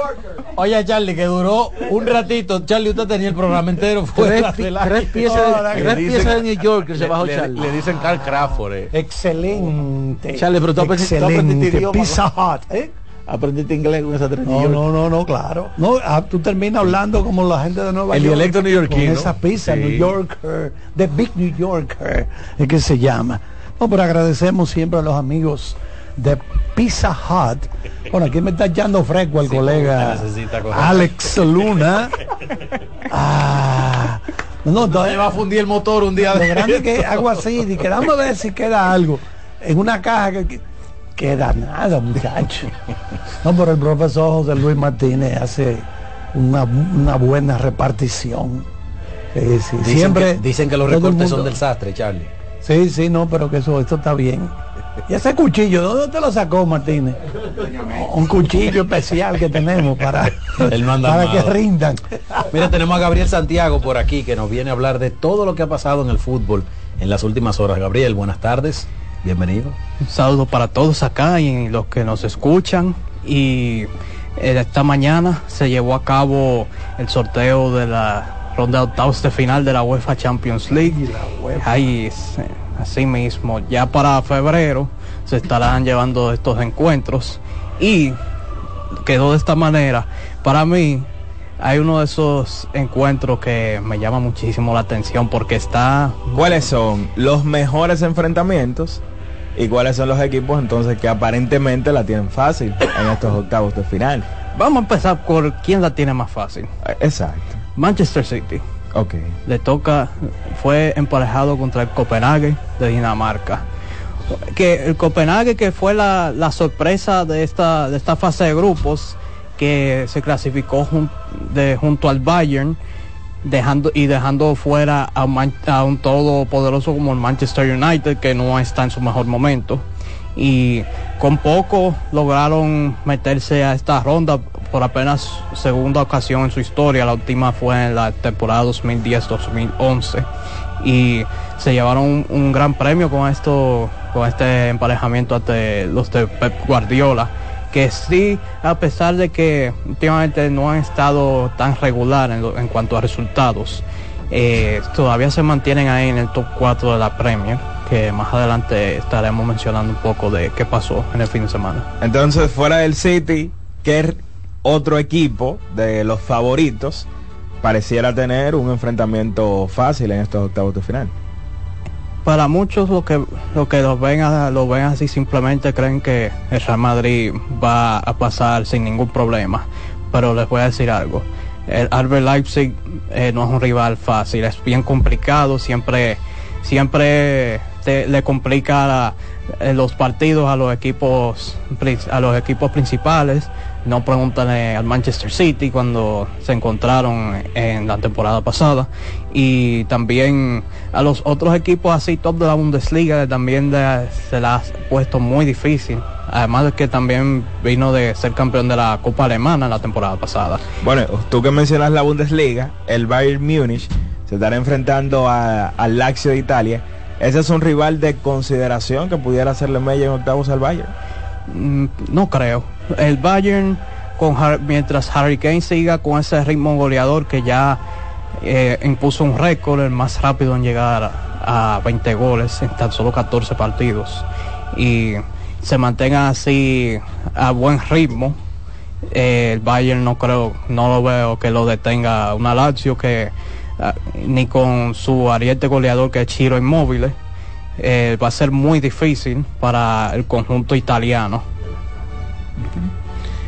Oye, Charlie, que duró un ratito. Charlie, usted tenía el programa entero fuera Tres, pi- tres piezas de- Tres piezas de New York se le- bajó le- Charlie. le dicen Carl Crawford, eh. Excelente. Charlie, pero tú aprendiste, aprendiste. Pizza Hut. ¿eh? Aprendiste inglés con esa tres No, York. no, no, no, claro. No, ah, tú terminas hablando como la gente de Nueva El York. dialecto neoyorquino. Con esa pizza, Sí. New Yorker, The Big New Yorker, es que se llama. No, pero agradecemos siempre a los amigos de Pizza Hut. Bueno, aquí me está echando fresco el Sí, colega. Alex Luna. Ah, no, no, Me va a fundir el motor un día lo de grande que hago así, y que dame a ver si queda algo. En una caja que, que- queda nada, muchacho. No, pero el profesor José Luis Martínez hace una, una buena repartición. Sí, sí, Dicen Siempre que, dicen que los recortes son del sastre, Charlie. Sí, sí, no, pero que eso, esto está bien. Y ese cuchillo, ¿dónde te lo sacó Martínez? Un cuchillo especial que tenemos para, Él no anda para que rindan. Mira, tenemos a Gabriel Santiago por aquí que nos viene a hablar de todo lo que ha pasado en el fútbol en las últimas horas. Gabriel, buenas tardes. Bienvenido. Un saludo para todos acá y los que nos escuchan. Y eh, esta mañana se llevó a cabo el sorteo de la ronda de octavos de final de la UEFA Champions League. Ahí, es, así mismo, ya para febrero se estarán llevando estos encuentros. Y quedó de esta manera. Para mí, hay uno de esos encuentros que me llama muchísimo la atención porque está ¿Cuáles son los mejores enfrentamientos y cuáles son los equipos entonces que aparentemente la tienen fácil en estos octavos de final? Vamos a empezar por quién la tiene más fácil. Exacto. Manchester City. Ok. Le toca, fue emparejado contra el Copenhague de Dinamarca. Que el Copenhague que fue la, la sorpresa de esta, de esta fase de grupos que se clasificó jun- de, junto al Bayern dejando y dejando fuera a, un Man- a un todopoderoso como el Manchester United que no está en su mejor momento y con poco lograron meterse a esta ronda por apenas segunda ocasión en su historia. La última fue en la temporada 2010-2011 y se llevaron un, gran premio con esto con este emparejamiento ante los de Pep Guardiola que sí, a pesar de que últimamente no han estado tan regular en cuanto a resultados, eh, todavía se mantienen ahí en el top 4 de la Premier, que más adelante estaremos mencionando un poco de qué pasó en el fin de semana. Entonces, fuera del City, ¿qué otro equipo de los favoritos pareciera tener un enfrentamiento fácil en estos octavos de final? Para muchos lo que lo que lo ven a- lo ven así simplemente creen que el Real Madrid va a pasar sin ningún problema, pero les voy a decir algo. El Albert Leipzig eh, no es un rival fácil, es bien complicado, siempre siempre le complica eh, los partidos a los equipos a los equipos principales. No pregúntale al Manchester City cuando se encontraron en la temporada pasada y también a los otros equipos así top de la Bundesliga también se la ha puesto muy difícil. Además de que también vino de ser campeón de la Copa Alemana la temporada pasada. Bueno, tú que mencionas la Bundesliga, el Bayern Múnich se estará enfrentando al Lazio de Italia. Ese es un rival de consideración que pudiera hacerle mella en octavos al Bayern. Mm, No creo. el Bayern, mientras Harry Kane siga con ese ritmo goleador que ya eh, impuso un récord, el más rápido en llegar a, a 20 goles en tan solo 14 partidos, y se mantenga así a buen ritmo, eh, el Bayern no creo, no lo veo que lo detenga una Lazio que ni con su ariete goleador que es Chiro Inmóvil eh, va a ser muy difícil para el conjunto italiano.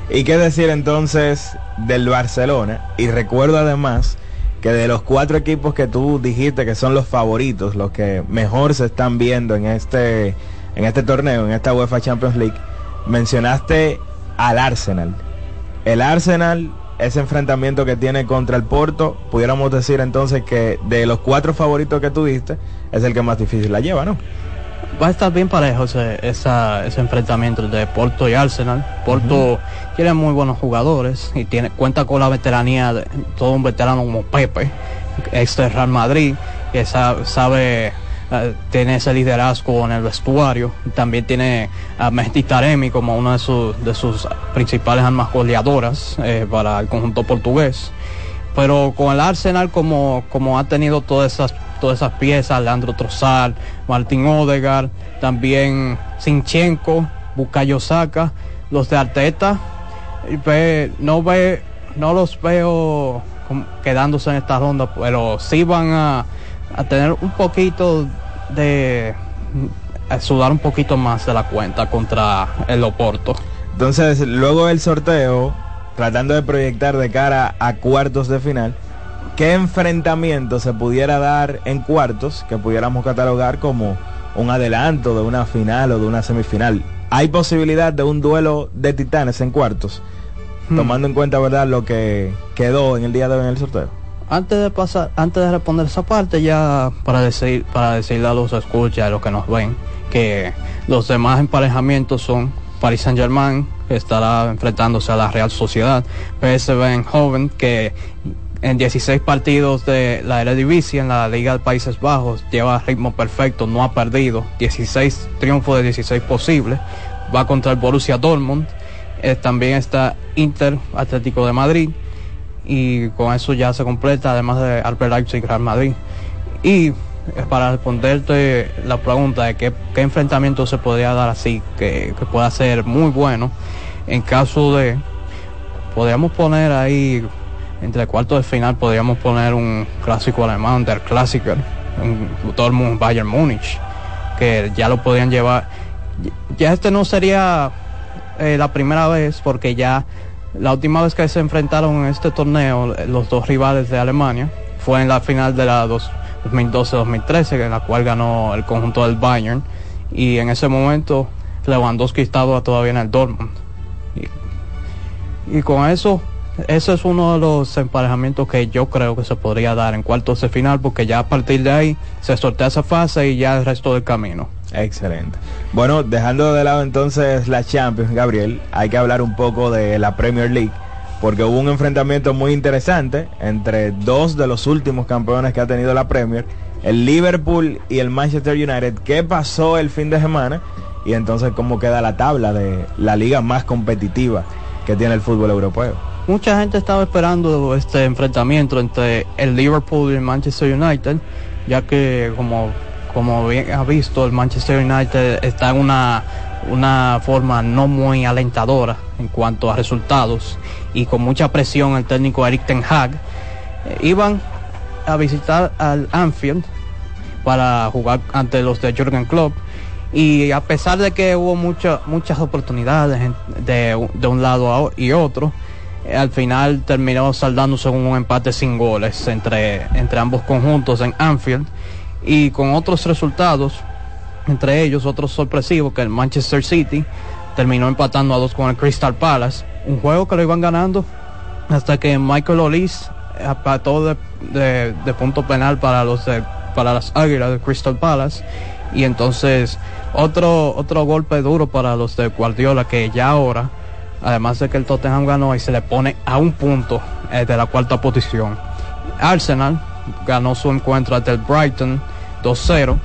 ¿Y qué decir entonces del Barcelona? Y recuerdo además que de los cuatro equipos que tú dijiste que son los favoritos, los que mejor se están viendo en este, en este torneo, en esta UEFA Champions League, mencionaste al Arsenal. El Arsenal, ese enfrentamiento que tiene contra el Porto, pudiéramos decir entonces que de los cuatro favoritos que tú diste, es el que más difícil la lleva, ¿no? Va a estar bien parejo ese, esa- ese enfrentamiento de Porto y Arsenal. Porto tiene muy buenos jugadores y tiene cuenta con la veteranía de todo un veterano como Pepe, ex de Real Madrid, que sa- sabe, eh, tiene ese liderazgo en el vestuario. También tiene a Mehdi Taremi como una de, sus- de sus principales armas goleadoras eh, para el conjunto portugués. Pero con el Arsenal como, como ha tenido todas esas todas esas piezas, Leandro Trossard, Martín Odegaard, también Sinchenko, Bukayo Saka, los de Arteta, no ve, no los veo quedándose en esta ronda, pero sí van a, a tener un poquito de a sudar un poquito más de la cuenta contra el Oporto. Entonces, luego del sorteo, tratando de proyectar de cara a cuartos de final, ¿qué enfrentamiento se pudiera dar en cuartos que pudiéramos catalogar como un adelanto de una final o de una semifinal? ¿Hay posibilidad de un duelo de titanes en cuartos? Hmm. Tomando en cuenta, ¿verdad?, lo que quedó en el día de hoy en el sorteo. Antes de pasar, antes de responder esa parte, ya para decir, para decirle a los escuchas, a los que nos ven, que los demás emparejamientos son Paris Saint Germain, que estará enfrentándose a la Real Sociedad, PSV Eindhoven, que en 16 partidos de la Eredivisie en la Liga de Países Bajos lleva ritmo perfecto, no ha perdido, 16 triunfos de 16 posibles, va contra el Borussia Dortmund, Eh, también está Inter Atlético de Madrid, y con eso ya se completa, además de Albert Leipzig y Real Madrid. Y eh, para responderte la pregunta de qué, qué enfrentamiento se podría dar así, que, que pueda ser muy bueno, en caso de, podríamos poner ahí, entre cuartos de final, podríamos poner un clásico alemán, der Klassiker, un Dortmund Bayern Múnich, que ya lo podrían llevar. Ya este no sería eh, la primera vez, porque ya la última vez que se enfrentaron en este torneo, los dos rivales de Alemania, fue en la final de la dos- 2012-2013, en la cual ganó el conjunto del Bayern. Y en ese momento Lewandowski estaba todavía en el Dortmund. Y, y con eso, ese es uno de los emparejamientos que yo creo que se podría dar en cuartos de final, porque ya a partir de ahí se sortea esa fase y ya el resto del camino. Excelente. Bueno, dejando de lado entonces la Champions, Gabriel, hay que hablar un poco de la Premier League, porque hubo un enfrentamiento muy interesante entre dos de los últimos campeones que ha tenido la Premier, el Liverpool y el Manchester United. ¿Qué pasó el fin de semana? Y entonces cómo queda la tabla de la liga más competitiva que tiene el fútbol europeo. Mucha gente estaba esperando este enfrentamiento entre el Liverpool y el Manchester United, ya que como, como bien ha visto, el Manchester United está en una, una forma no muy alentadora en cuanto a resultados y con mucha presión el técnico Eric Ten Hag. eh, iban a visitar al Anfield para jugar ante los de Jürgen Klopp y a pesar de que hubo mucha- muchas oportunidades de, de un lado y otro, eh, al final terminó saldándose un empate sin goles entre, entre ambos conjuntos en Anfield y con otros resultados, entre ellos otros sorpresivos que el Manchester City terminó empatando a dos con el Crystal Palace, un juego que lo iban ganando hasta que Michael Olis apató de, punto penal para los de- para las Águilas de Crystal Palace. Y entonces otro otro golpe duro para los de Guardiola que ya ahora además de que el Tottenham ganó y se le pone a un punto eh, de la cuarta posición. Arsenal ganó su encuentro ante el Brighton 2-0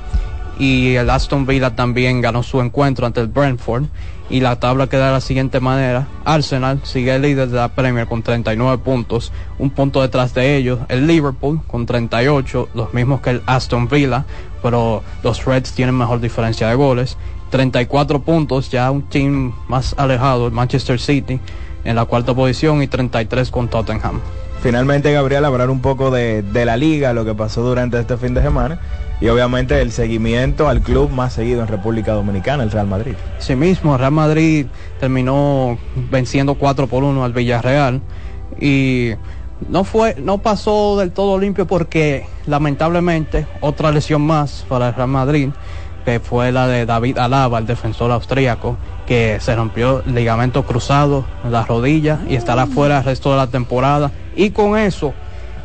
y el Aston Villa también ganó su encuentro ante el Brentford y la tabla queda de la siguiente manera. Arsenal sigue líder de la Premier con 39 puntos, un punto detrás de ellos, el Liverpool con 38, los mismos que el Aston Villa, pero los Reds tienen mejor diferencia de goles. 34 puntos, ya un team más alejado, el Manchester City, en la cuarta posición y 33 con Tottenham. Finalmente, Gabriel, hablar un poco de, de la liga, lo que pasó durante este fin de semana y obviamente el seguimiento al club más seguido en República Dominicana, el Real Madrid. Sí mismo, Real Madrid terminó venciendo 4 por 1 al Villarreal y no fue no pasó del todo limpio porque lamentablemente otra lesión más para el Real Madrid que fue la de David Alaba, el defensor austríaco, que se rompió el ligamento cruzado en la rodilla y estará fuera el resto de la temporada. Y con eso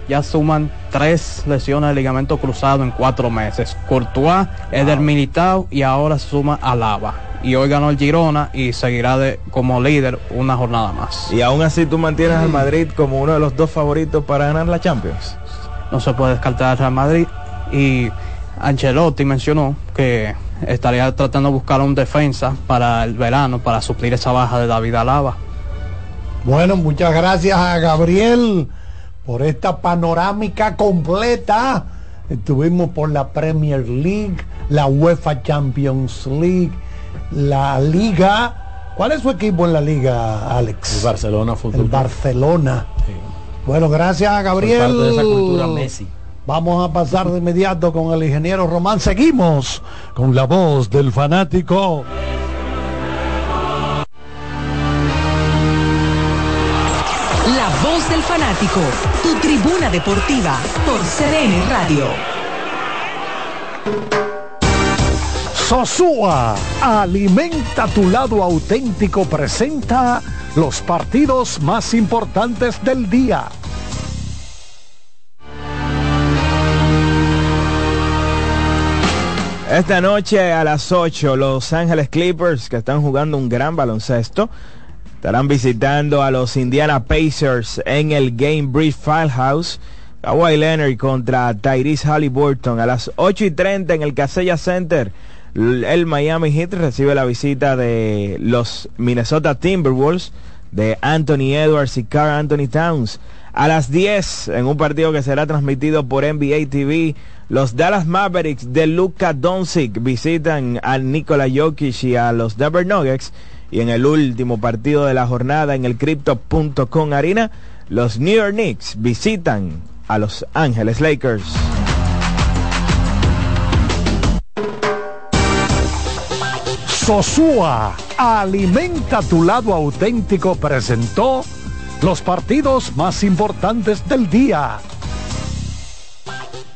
ya suman tres lesiones de ligamento cruzado en cuatro meses. Courtois, Eder Militao y ahora se suma Alaba. Y hoy ganó el Girona y seguirá de, como líder una jornada más. Y aún así tú mantienes al Madrid como uno de los dos favoritos para ganar la Champions. No se puede descartar al Real Madrid y Ancelotti mencionó que estaría tratando de buscar un defensa para el verano para suplir esa baja de David Alaba. Bueno, muchas gracias a Gabriel por esta panorámica completa. Estuvimos por la Premier League, la UEFA Champions League, la Liga. ¿Cuál es su equipo en la Liga, Alex? El Barcelona Fútbol. El Barcelona. Sí. Bueno, gracias a Gabriel. Por parte de esa cultura Messi. Vamos a pasar de inmediato con el ingeniero Román. Seguimos con la voz del fanático. La voz del fanático, tu tribuna deportiva por CDN Radio. Sosúa, alimenta tu lado auténtico, presenta los partidos más importantes del día. Esta noche a las 8, Los Ángeles Clippers, que están jugando un gran baloncesto, estarán visitando a los Indiana Pacers en el Game Bridge Filehouse. Kawhi Leonard contra Tyrese Halliburton a las 8 y 30 en el Casella Center. El Miami Heat recibe la visita de los Minnesota Timberwolves de Anthony Edwards y Carl Anthony Towns. A las 10 en un partido que será transmitido por NBA TV. Los Dallas Mavericks de Luka Doncic visitan a Nikola Jokic y a los Denver Nuggets. Y en el último partido de la jornada en el Crypto.com Arena, los New York Knicks visitan a Los Ángeles Lakers. Sosúa, alimenta tu lado auténtico, presentó los partidos más importantes del día.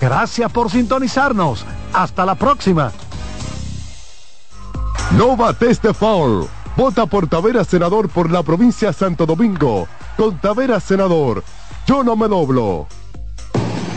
Gracias por sintonizarnos. Hasta la próxima. No bates de foul. Vota por Tavera Senador por la provincia Santo Domingo. Con Tavera Senador. Yo no me doblo.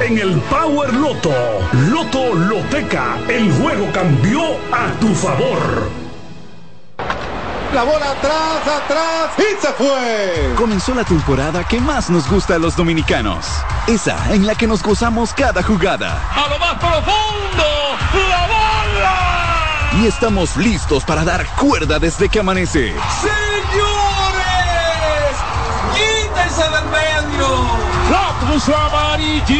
en el Power Loto. Loto Loteca, el juego cambió a tu favor. La bola atrás, atrás y se fue. Comenzó la temporada que más nos gusta a los dominicanos. Esa en la que nos gozamos cada jugada. A lo más profundo, la bola. Y estamos listos para dar cuerda desde que amanece. Señores, Cruz amarillita.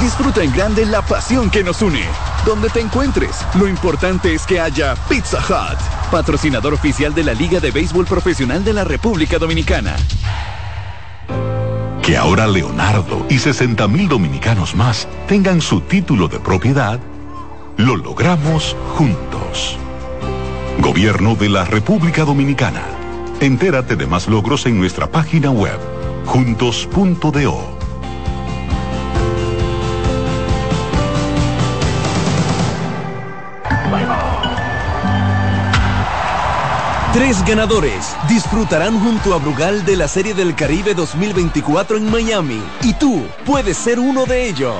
Disfruta en grande la pasión que nos une. donde te encuentres. Lo importante es que haya Pizza Hut, patrocinador oficial de la Liga de Béisbol Profesional de la República Dominicana. Que ahora Leonardo y 60 mil dominicanos más tengan su título de propiedad, lo logramos juntos. Gobierno de la República Dominicana. Entérate de más logros en nuestra página web, juntos.do. Tres ganadores disfrutarán junto a Brugal de la Serie del Caribe 2024 en Miami y tú puedes ser uno de ellos.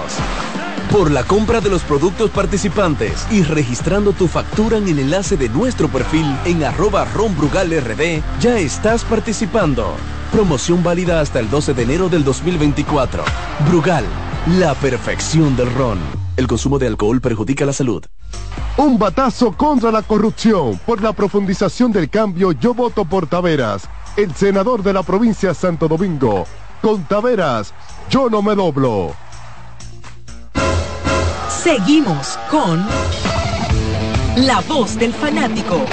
Por la compra de los productos participantes y registrando tu factura en el enlace de nuestro perfil en arroba ronbrugalrd, ya estás participando. Promoción válida hasta el 12 de enero del 2024. Brugal, la perfección del ron. El consumo de alcohol perjudica la salud. Un batazo contra la corrupción. Por la profundización del cambio, yo voto por Taveras, el senador de la provincia de Santo Domingo. Con Taveras, yo no me doblo. Seguimos con La Voz del Fanático.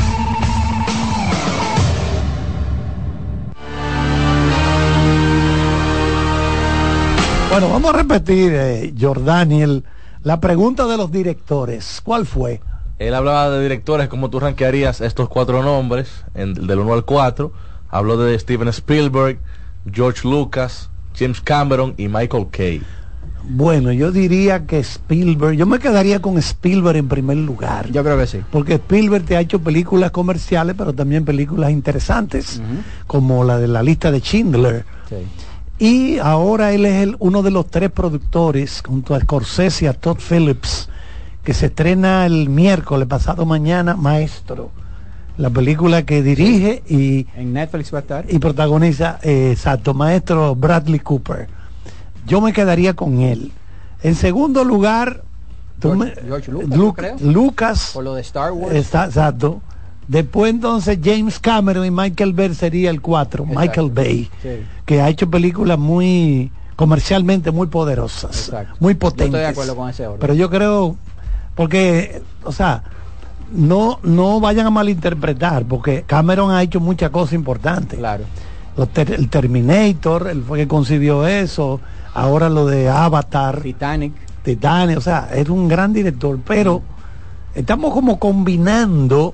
Bueno, vamos a repetir, eh, Jordaniel, la pregunta de los directores. ¿Cuál fue? Él hablaba de directores, como tú rankearías estos cuatro nombres, en- del 1 al 4. Habló de Steven Spielberg, George Lucas, James Cameron y Michael Kay. Bueno, yo diría que Spielberg, yo me quedaría con Spielberg en primer lugar. Yo creo que sí. Porque Spielberg te ha hecho películas comerciales, pero también películas interesantes, como la de la lista de Schindler. Y ahora él es el- uno de los tres productores, junto a Scorsese y a Todd Phillips, que se estrena el miércoles pasado mañana, Maestro. La película que dirige y, En Netflix va a estar. y protagoniza, eh, exacto, Maestro Bradley Cooper. Yo me quedaría con él. En segundo lugar, George, me- George Lucas, Lu- yo creo. Lucas. Por lo de Star Wars. Está, exacto. Después entonces James Cameron y Michael Bay sería el 4, Michael Bay, Sí. que ha hecho películas muy comercialmente muy poderosas, Exacto. muy Yo potentes. estoy de acuerdo con ese orden. Pero yo creo, porque, o sea, no, no vayan a malinterpretar, porque Cameron ha hecho muchas cosas importantes. Claro. Los ter- el Terminator, él fue que concibió eso, ahora lo de Avatar. Titanic. Titanic, o sea, es un gran director, pero estamos como combinando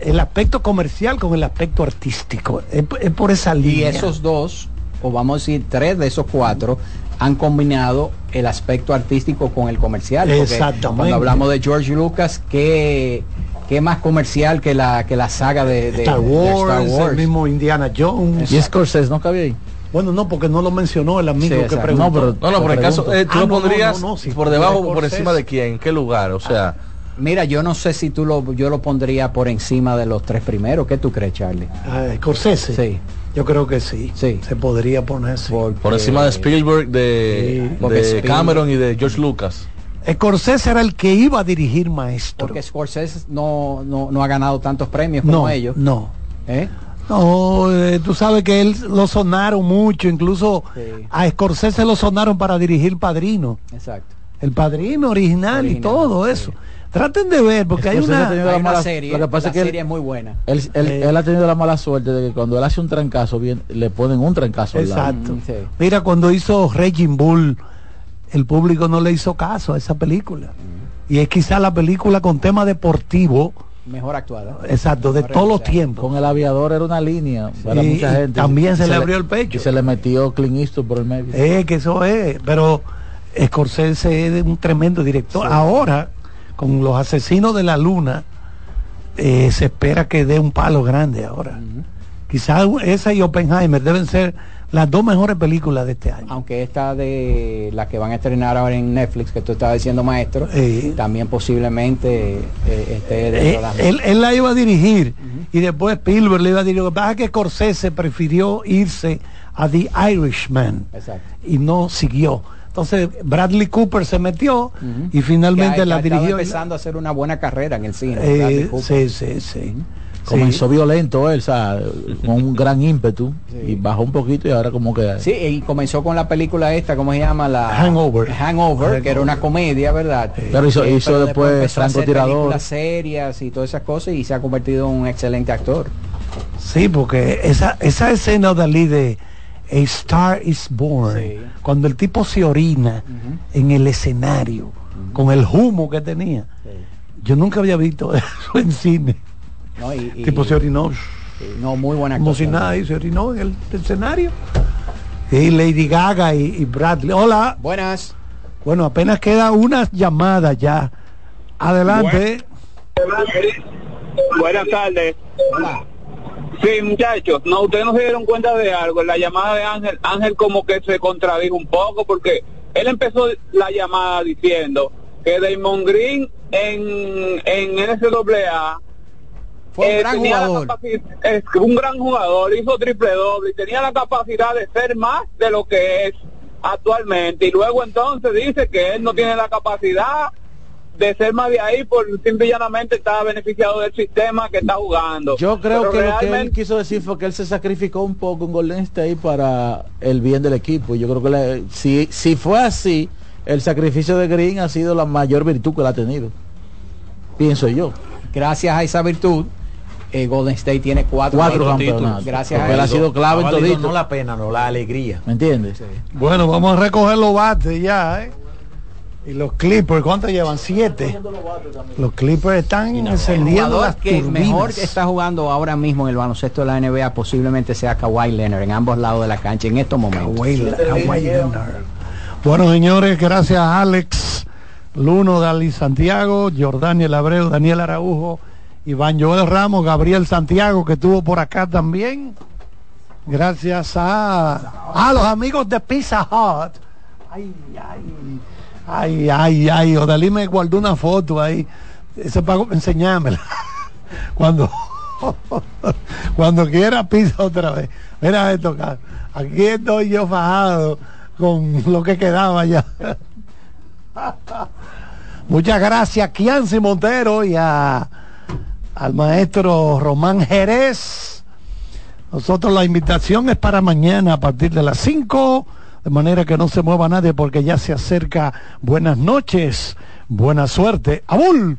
el aspecto comercial con el aspecto artístico. Es, es por esa Y línea. esos dos, o vamos a decir tres de esos cuatro, han combinado el aspecto artístico con el comercial. Exactamente. Cuando hablamos de George Lucas, ¿qué, qué más comercial que la, que la saga de, de- Star de Wars, Star Wars? el mismo Indiana Jones. Y Scorsese no cabía ahí. Bueno, no, porque no lo mencionó el amigo Sí, que preguntó. No, pero- No, no, por el caso, eh, tú Ah, lo no, no, pondrías no, no, sí, por debajo o por encima de quién, ¿en qué lugar? O sea, Mira, yo no sé si tú lo, yo lo pondría por encima de los tres primeros. ¿Qué tú crees, Charlie? Ah, Scorsese. Sí. Yo creo que sí. Sí. Se podría poner sí. por encima de Spielberg, de, porque de Spielberg- Cameron y de George Lucas. Scorsese era el que iba a dirigir Maestro. Porque Scorsese no, no, no ha ganado tantos premios como no, ellos. no. ¿Eh? No, eh, tú sabes que él lo sonaron mucho, incluso Sí. a Scorsese lo sonaron para dirigir Padrino. Exacto. El Padrino original, y todo sí. eso. Traten de ver, porque hay Scorsese una... Hay mala- serie, lo que pasa la es que él- serie es muy buena. Él, él- él ha tenido la mala suerte de que cuando él hace un trancazo, bien, le ponen un trancazo al lado. Exacto. Mm, sí. Mira, cuando hizo Raging Bull, el público no le hizo caso a esa película. Mm. Y es quizá la película con tema deportivo, Mejor actuada. exacto, de todos los tiempos. Con el aviador era una línea para mucha gente. también se le abrió el pecho. Y se le metió Clint Eastwood por el medio. Eh, que eso es, pero Scorsese es un tremendo director. Ahora, con los asesinos de la luna, eh, se espera que dé un palo grande ahora. Quizás esa y Oppenheimer deben ser las dos mejores películas de este año. Aunque esta de la que van a estrenar ahora en Netflix, que tú estabas diciendo maestro, Eh. también posiblemente eh, esté Eh, de las- él, él la iba a dirigir y después Spielberg le iba a dirigir. Lo que pasa es que Scorsese prefirió irse a The Irishman Exacto. y no siguió. Entonces Bradley Cooper se metió y finalmente Que la que dirigió. empezando a hacer una buena carrera en el cine. Eh, sí, sí, sí. Comenzó violento él, o sea, con un gran ímpetu y bajó un poquito y ahora como que... Sí, y comenzó con la película esta, ¿cómo se llama? La Hangover. Hangover, que era una comedia, ¿verdad? Pero hizo- Eh, hizo después hacer francotirador. serias y todas esas cosas y se ha convertido en un excelente actor. Sí, porque esa, esa escena Dalí de A Star is Born, cuando el tipo se orina en el escenario, con el humo que tenía. Yo nunca había visto eso en cine. ¿No? Y, y- tipo se orinó, y- no, muy buena como si nada, y se orinó en el escenario. Y Lady Gaga y, y Bradley. Hola. Buenas. Bueno, apenas queda una llamada ya. Adelante. Buenas tardes. Sí, muchachos, no, ustedes no se dieron cuenta de algo. En la llamada de Ángel, Ángel como que se contradijo un poco porque él empezó la llamada diciendo que Damon Green en, en NCAA Fue un gran tenía la jugador. es un gran jugador, hizo triple doble y tenía la capacidad de ser más de lo que es actualmente. Y luego entonces dice que él no tiene la capacidad de ser más de ahí por simple y llanamente está beneficiado del sistema que está jugando. Yo creo Pero que lo que él quiso decir fue que él se sacrificó un poco en Golden State para el bien del equipo. Y yo creo que le- si, si fue así, el sacrificio de Green ha sido la mayor virtud que él ha tenido. Pienso yo. Gracias a esa virtud, eh, Golden State tiene cuatro, Cuatro títulos. campeonatos. Gracias Porque a él ha sido clave en todito. no la pena, no la alegría. ¿Me entiendes? Bueno, vamos a recoger los bates ya, ¿eh? Y los Clippers, ¿cuántos llevan? Siete. Los Clippers están encendiendo las que turbinas. mejor está jugando ahora mismo en el baloncesto de la NBA posiblemente sea Kawhi Leonard en ambos lados de la cancha en estos momentos. Kawhi Leonard. Bueno, señores, gracias a Alex Luno, Dalí Santiago, Jordaniel Abreu, Daniel Araujo, Iván Joel Ramos, Gabriel Santiago, que estuvo por acá también. Gracias a, a los amigos de Pizza Hut. Ay, ay, ay, ay, ay. Odalí me guardó una foto ahí. Eso para enseñármela. Cuando, cuando quiera pizza otra vez. Mira esto, Carlos. Aquí estoy yo fajado con lo que quedaba ya. Muchas gracias, Kianci Montero y a, al maestro Román Jerez. Nosotros la invitación es para mañana a partir de las 5, de manera que no se mueva nadie porque ya se acerca. Buenas noches, buena suerte. ¡Abul!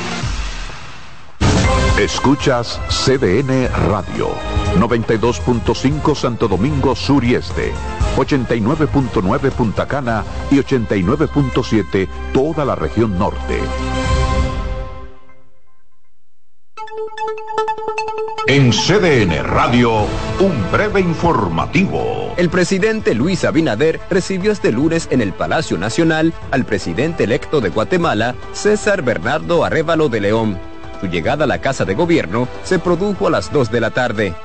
Escuchas CDN Radio, 92.5 Santo Domingo Sur y Este, 89.9 Punta Cana y 89.7 toda la región norte. En CDN Radio, un breve informativo. El presidente Luis Abinader recibió este lunes en el Palacio Nacional al presidente electo de Guatemala, César Bernardo Arevalo de León. Su llegada a la Casa de Gobierno se produjo a las 2 de la tarde.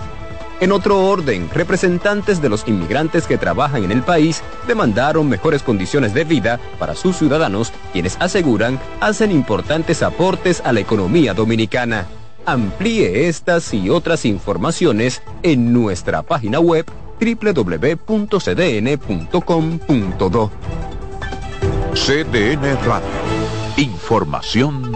En otro orden, representantes de los inmigrantes que trabajan en el país demandaron mejores condiciones de vida para sus ciudadanos, quienes aseguran hacen importantes aportes a la economía dominicana. Amplíe estas y otras informaciones en nuestra página web www.cdn.com.do. CDN Radio. Información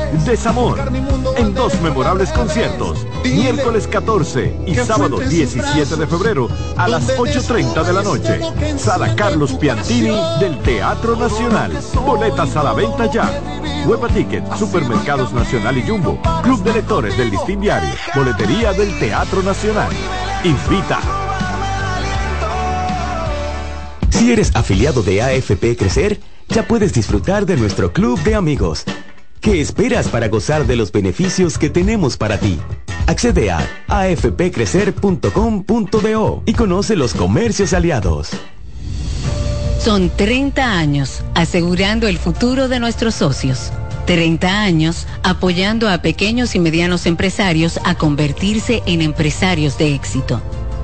desamor, en dos memorables conciertos, miércoles 14 y sábado 17 de febrero a las 8.30 de la noche. Sala Carlos Piantini del Teatro Nacional. Boletas a la venta ya. Hueva Ticket, Supermercados Nacional y Jumbo, Club de Lectores del Listín Diario, Boletería del Teatro Nacional. Invita. Si eres afiliado de AFP Crecer, ya puedes disfrutar de nuestro club de amigos. ¿Qué esperas para gozar de los beneficios que tenemos para ti? Accede a afpcrecer.com.do y conoce los comercios aliados. Son 30 años asegurando el futuro de nuestros socios. 30 años apoyando a pequeños y medianos empresarios a convertirse en empresarios de éxito.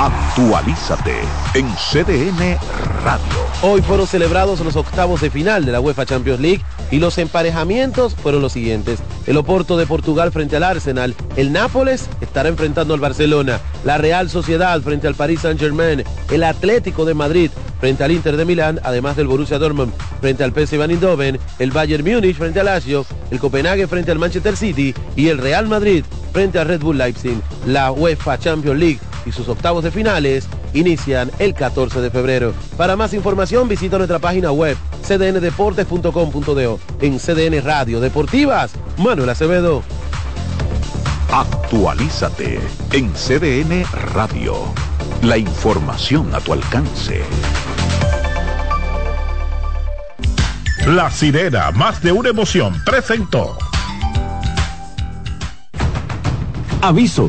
Actualízate en CDN Radio. Hoy fueron celebrados los octavos de final de la UEFA Champions League y los emparejamientos fueron los siguientes. El Oporto de Portugal frente al Arsenal, el Nápoles estará enfrentando al Barcelona, la Real Sociedad frente al Paris Saint-Germain, el Atlético de Madrid frente al Inter de Milán, además del Borussia Dortmund frente al PSV Eindhoven, el Bayern Múnich frente al Lazio, el Copenhague frente al Manchester City y el Real Madrid frente al Red Bull Leipzig. La UEFA Champions League y sus octavos de finales inician el 14 de febrero. Para más información visita nuestra página web cdndeportes.com.do. En CDN Radio Deportivas, Manuel Acevedo. Actualízate en CDN Radio. La información a tu alcance. La sirena, más de una emoción, presentó. Aviso,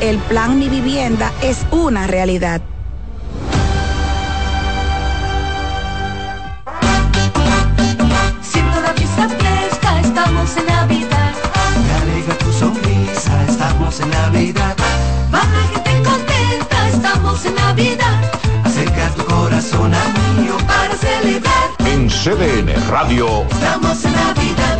El plan Mi Vivienda es una realidad. Siento la brisa fresca, estamos en Navidad. Me alegra tu sonrisa, estamos en Navidad. Va la gente contenta, estamos en Navidad. Acerca tu corazón a mío para celebrar. En CDN Radio. Estamos en Navidad.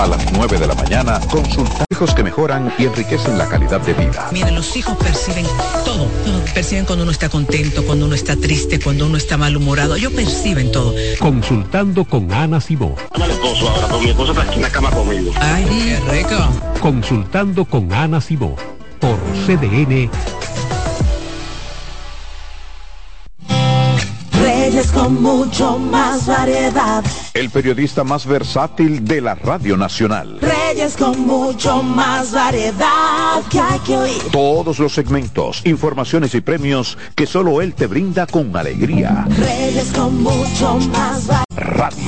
A las 9 de la mañana, consulta hijos que mejoran y enriquecen la calidad de vida. Miren, los hijos perciben todo. Perciben cuando uno está contento, cuando uno está triste, cuando uno está malhumorado. Ellos perciben todo. Consultando con Ana Simó. Dale esposo ahora, con mi esposo está aquí en la cama conmigo. Ay, qué rico. Consultando con Ana Simó. Por CDN. Reyes con mucho más variedad. El periodista más versátil de la Radio Nacional. Reyes con mucho más variedad que hay que oír. Todos los segmentos, informaciones y premios que solo él te brinda con alegría. Reyes con mucho más variedad. Radio.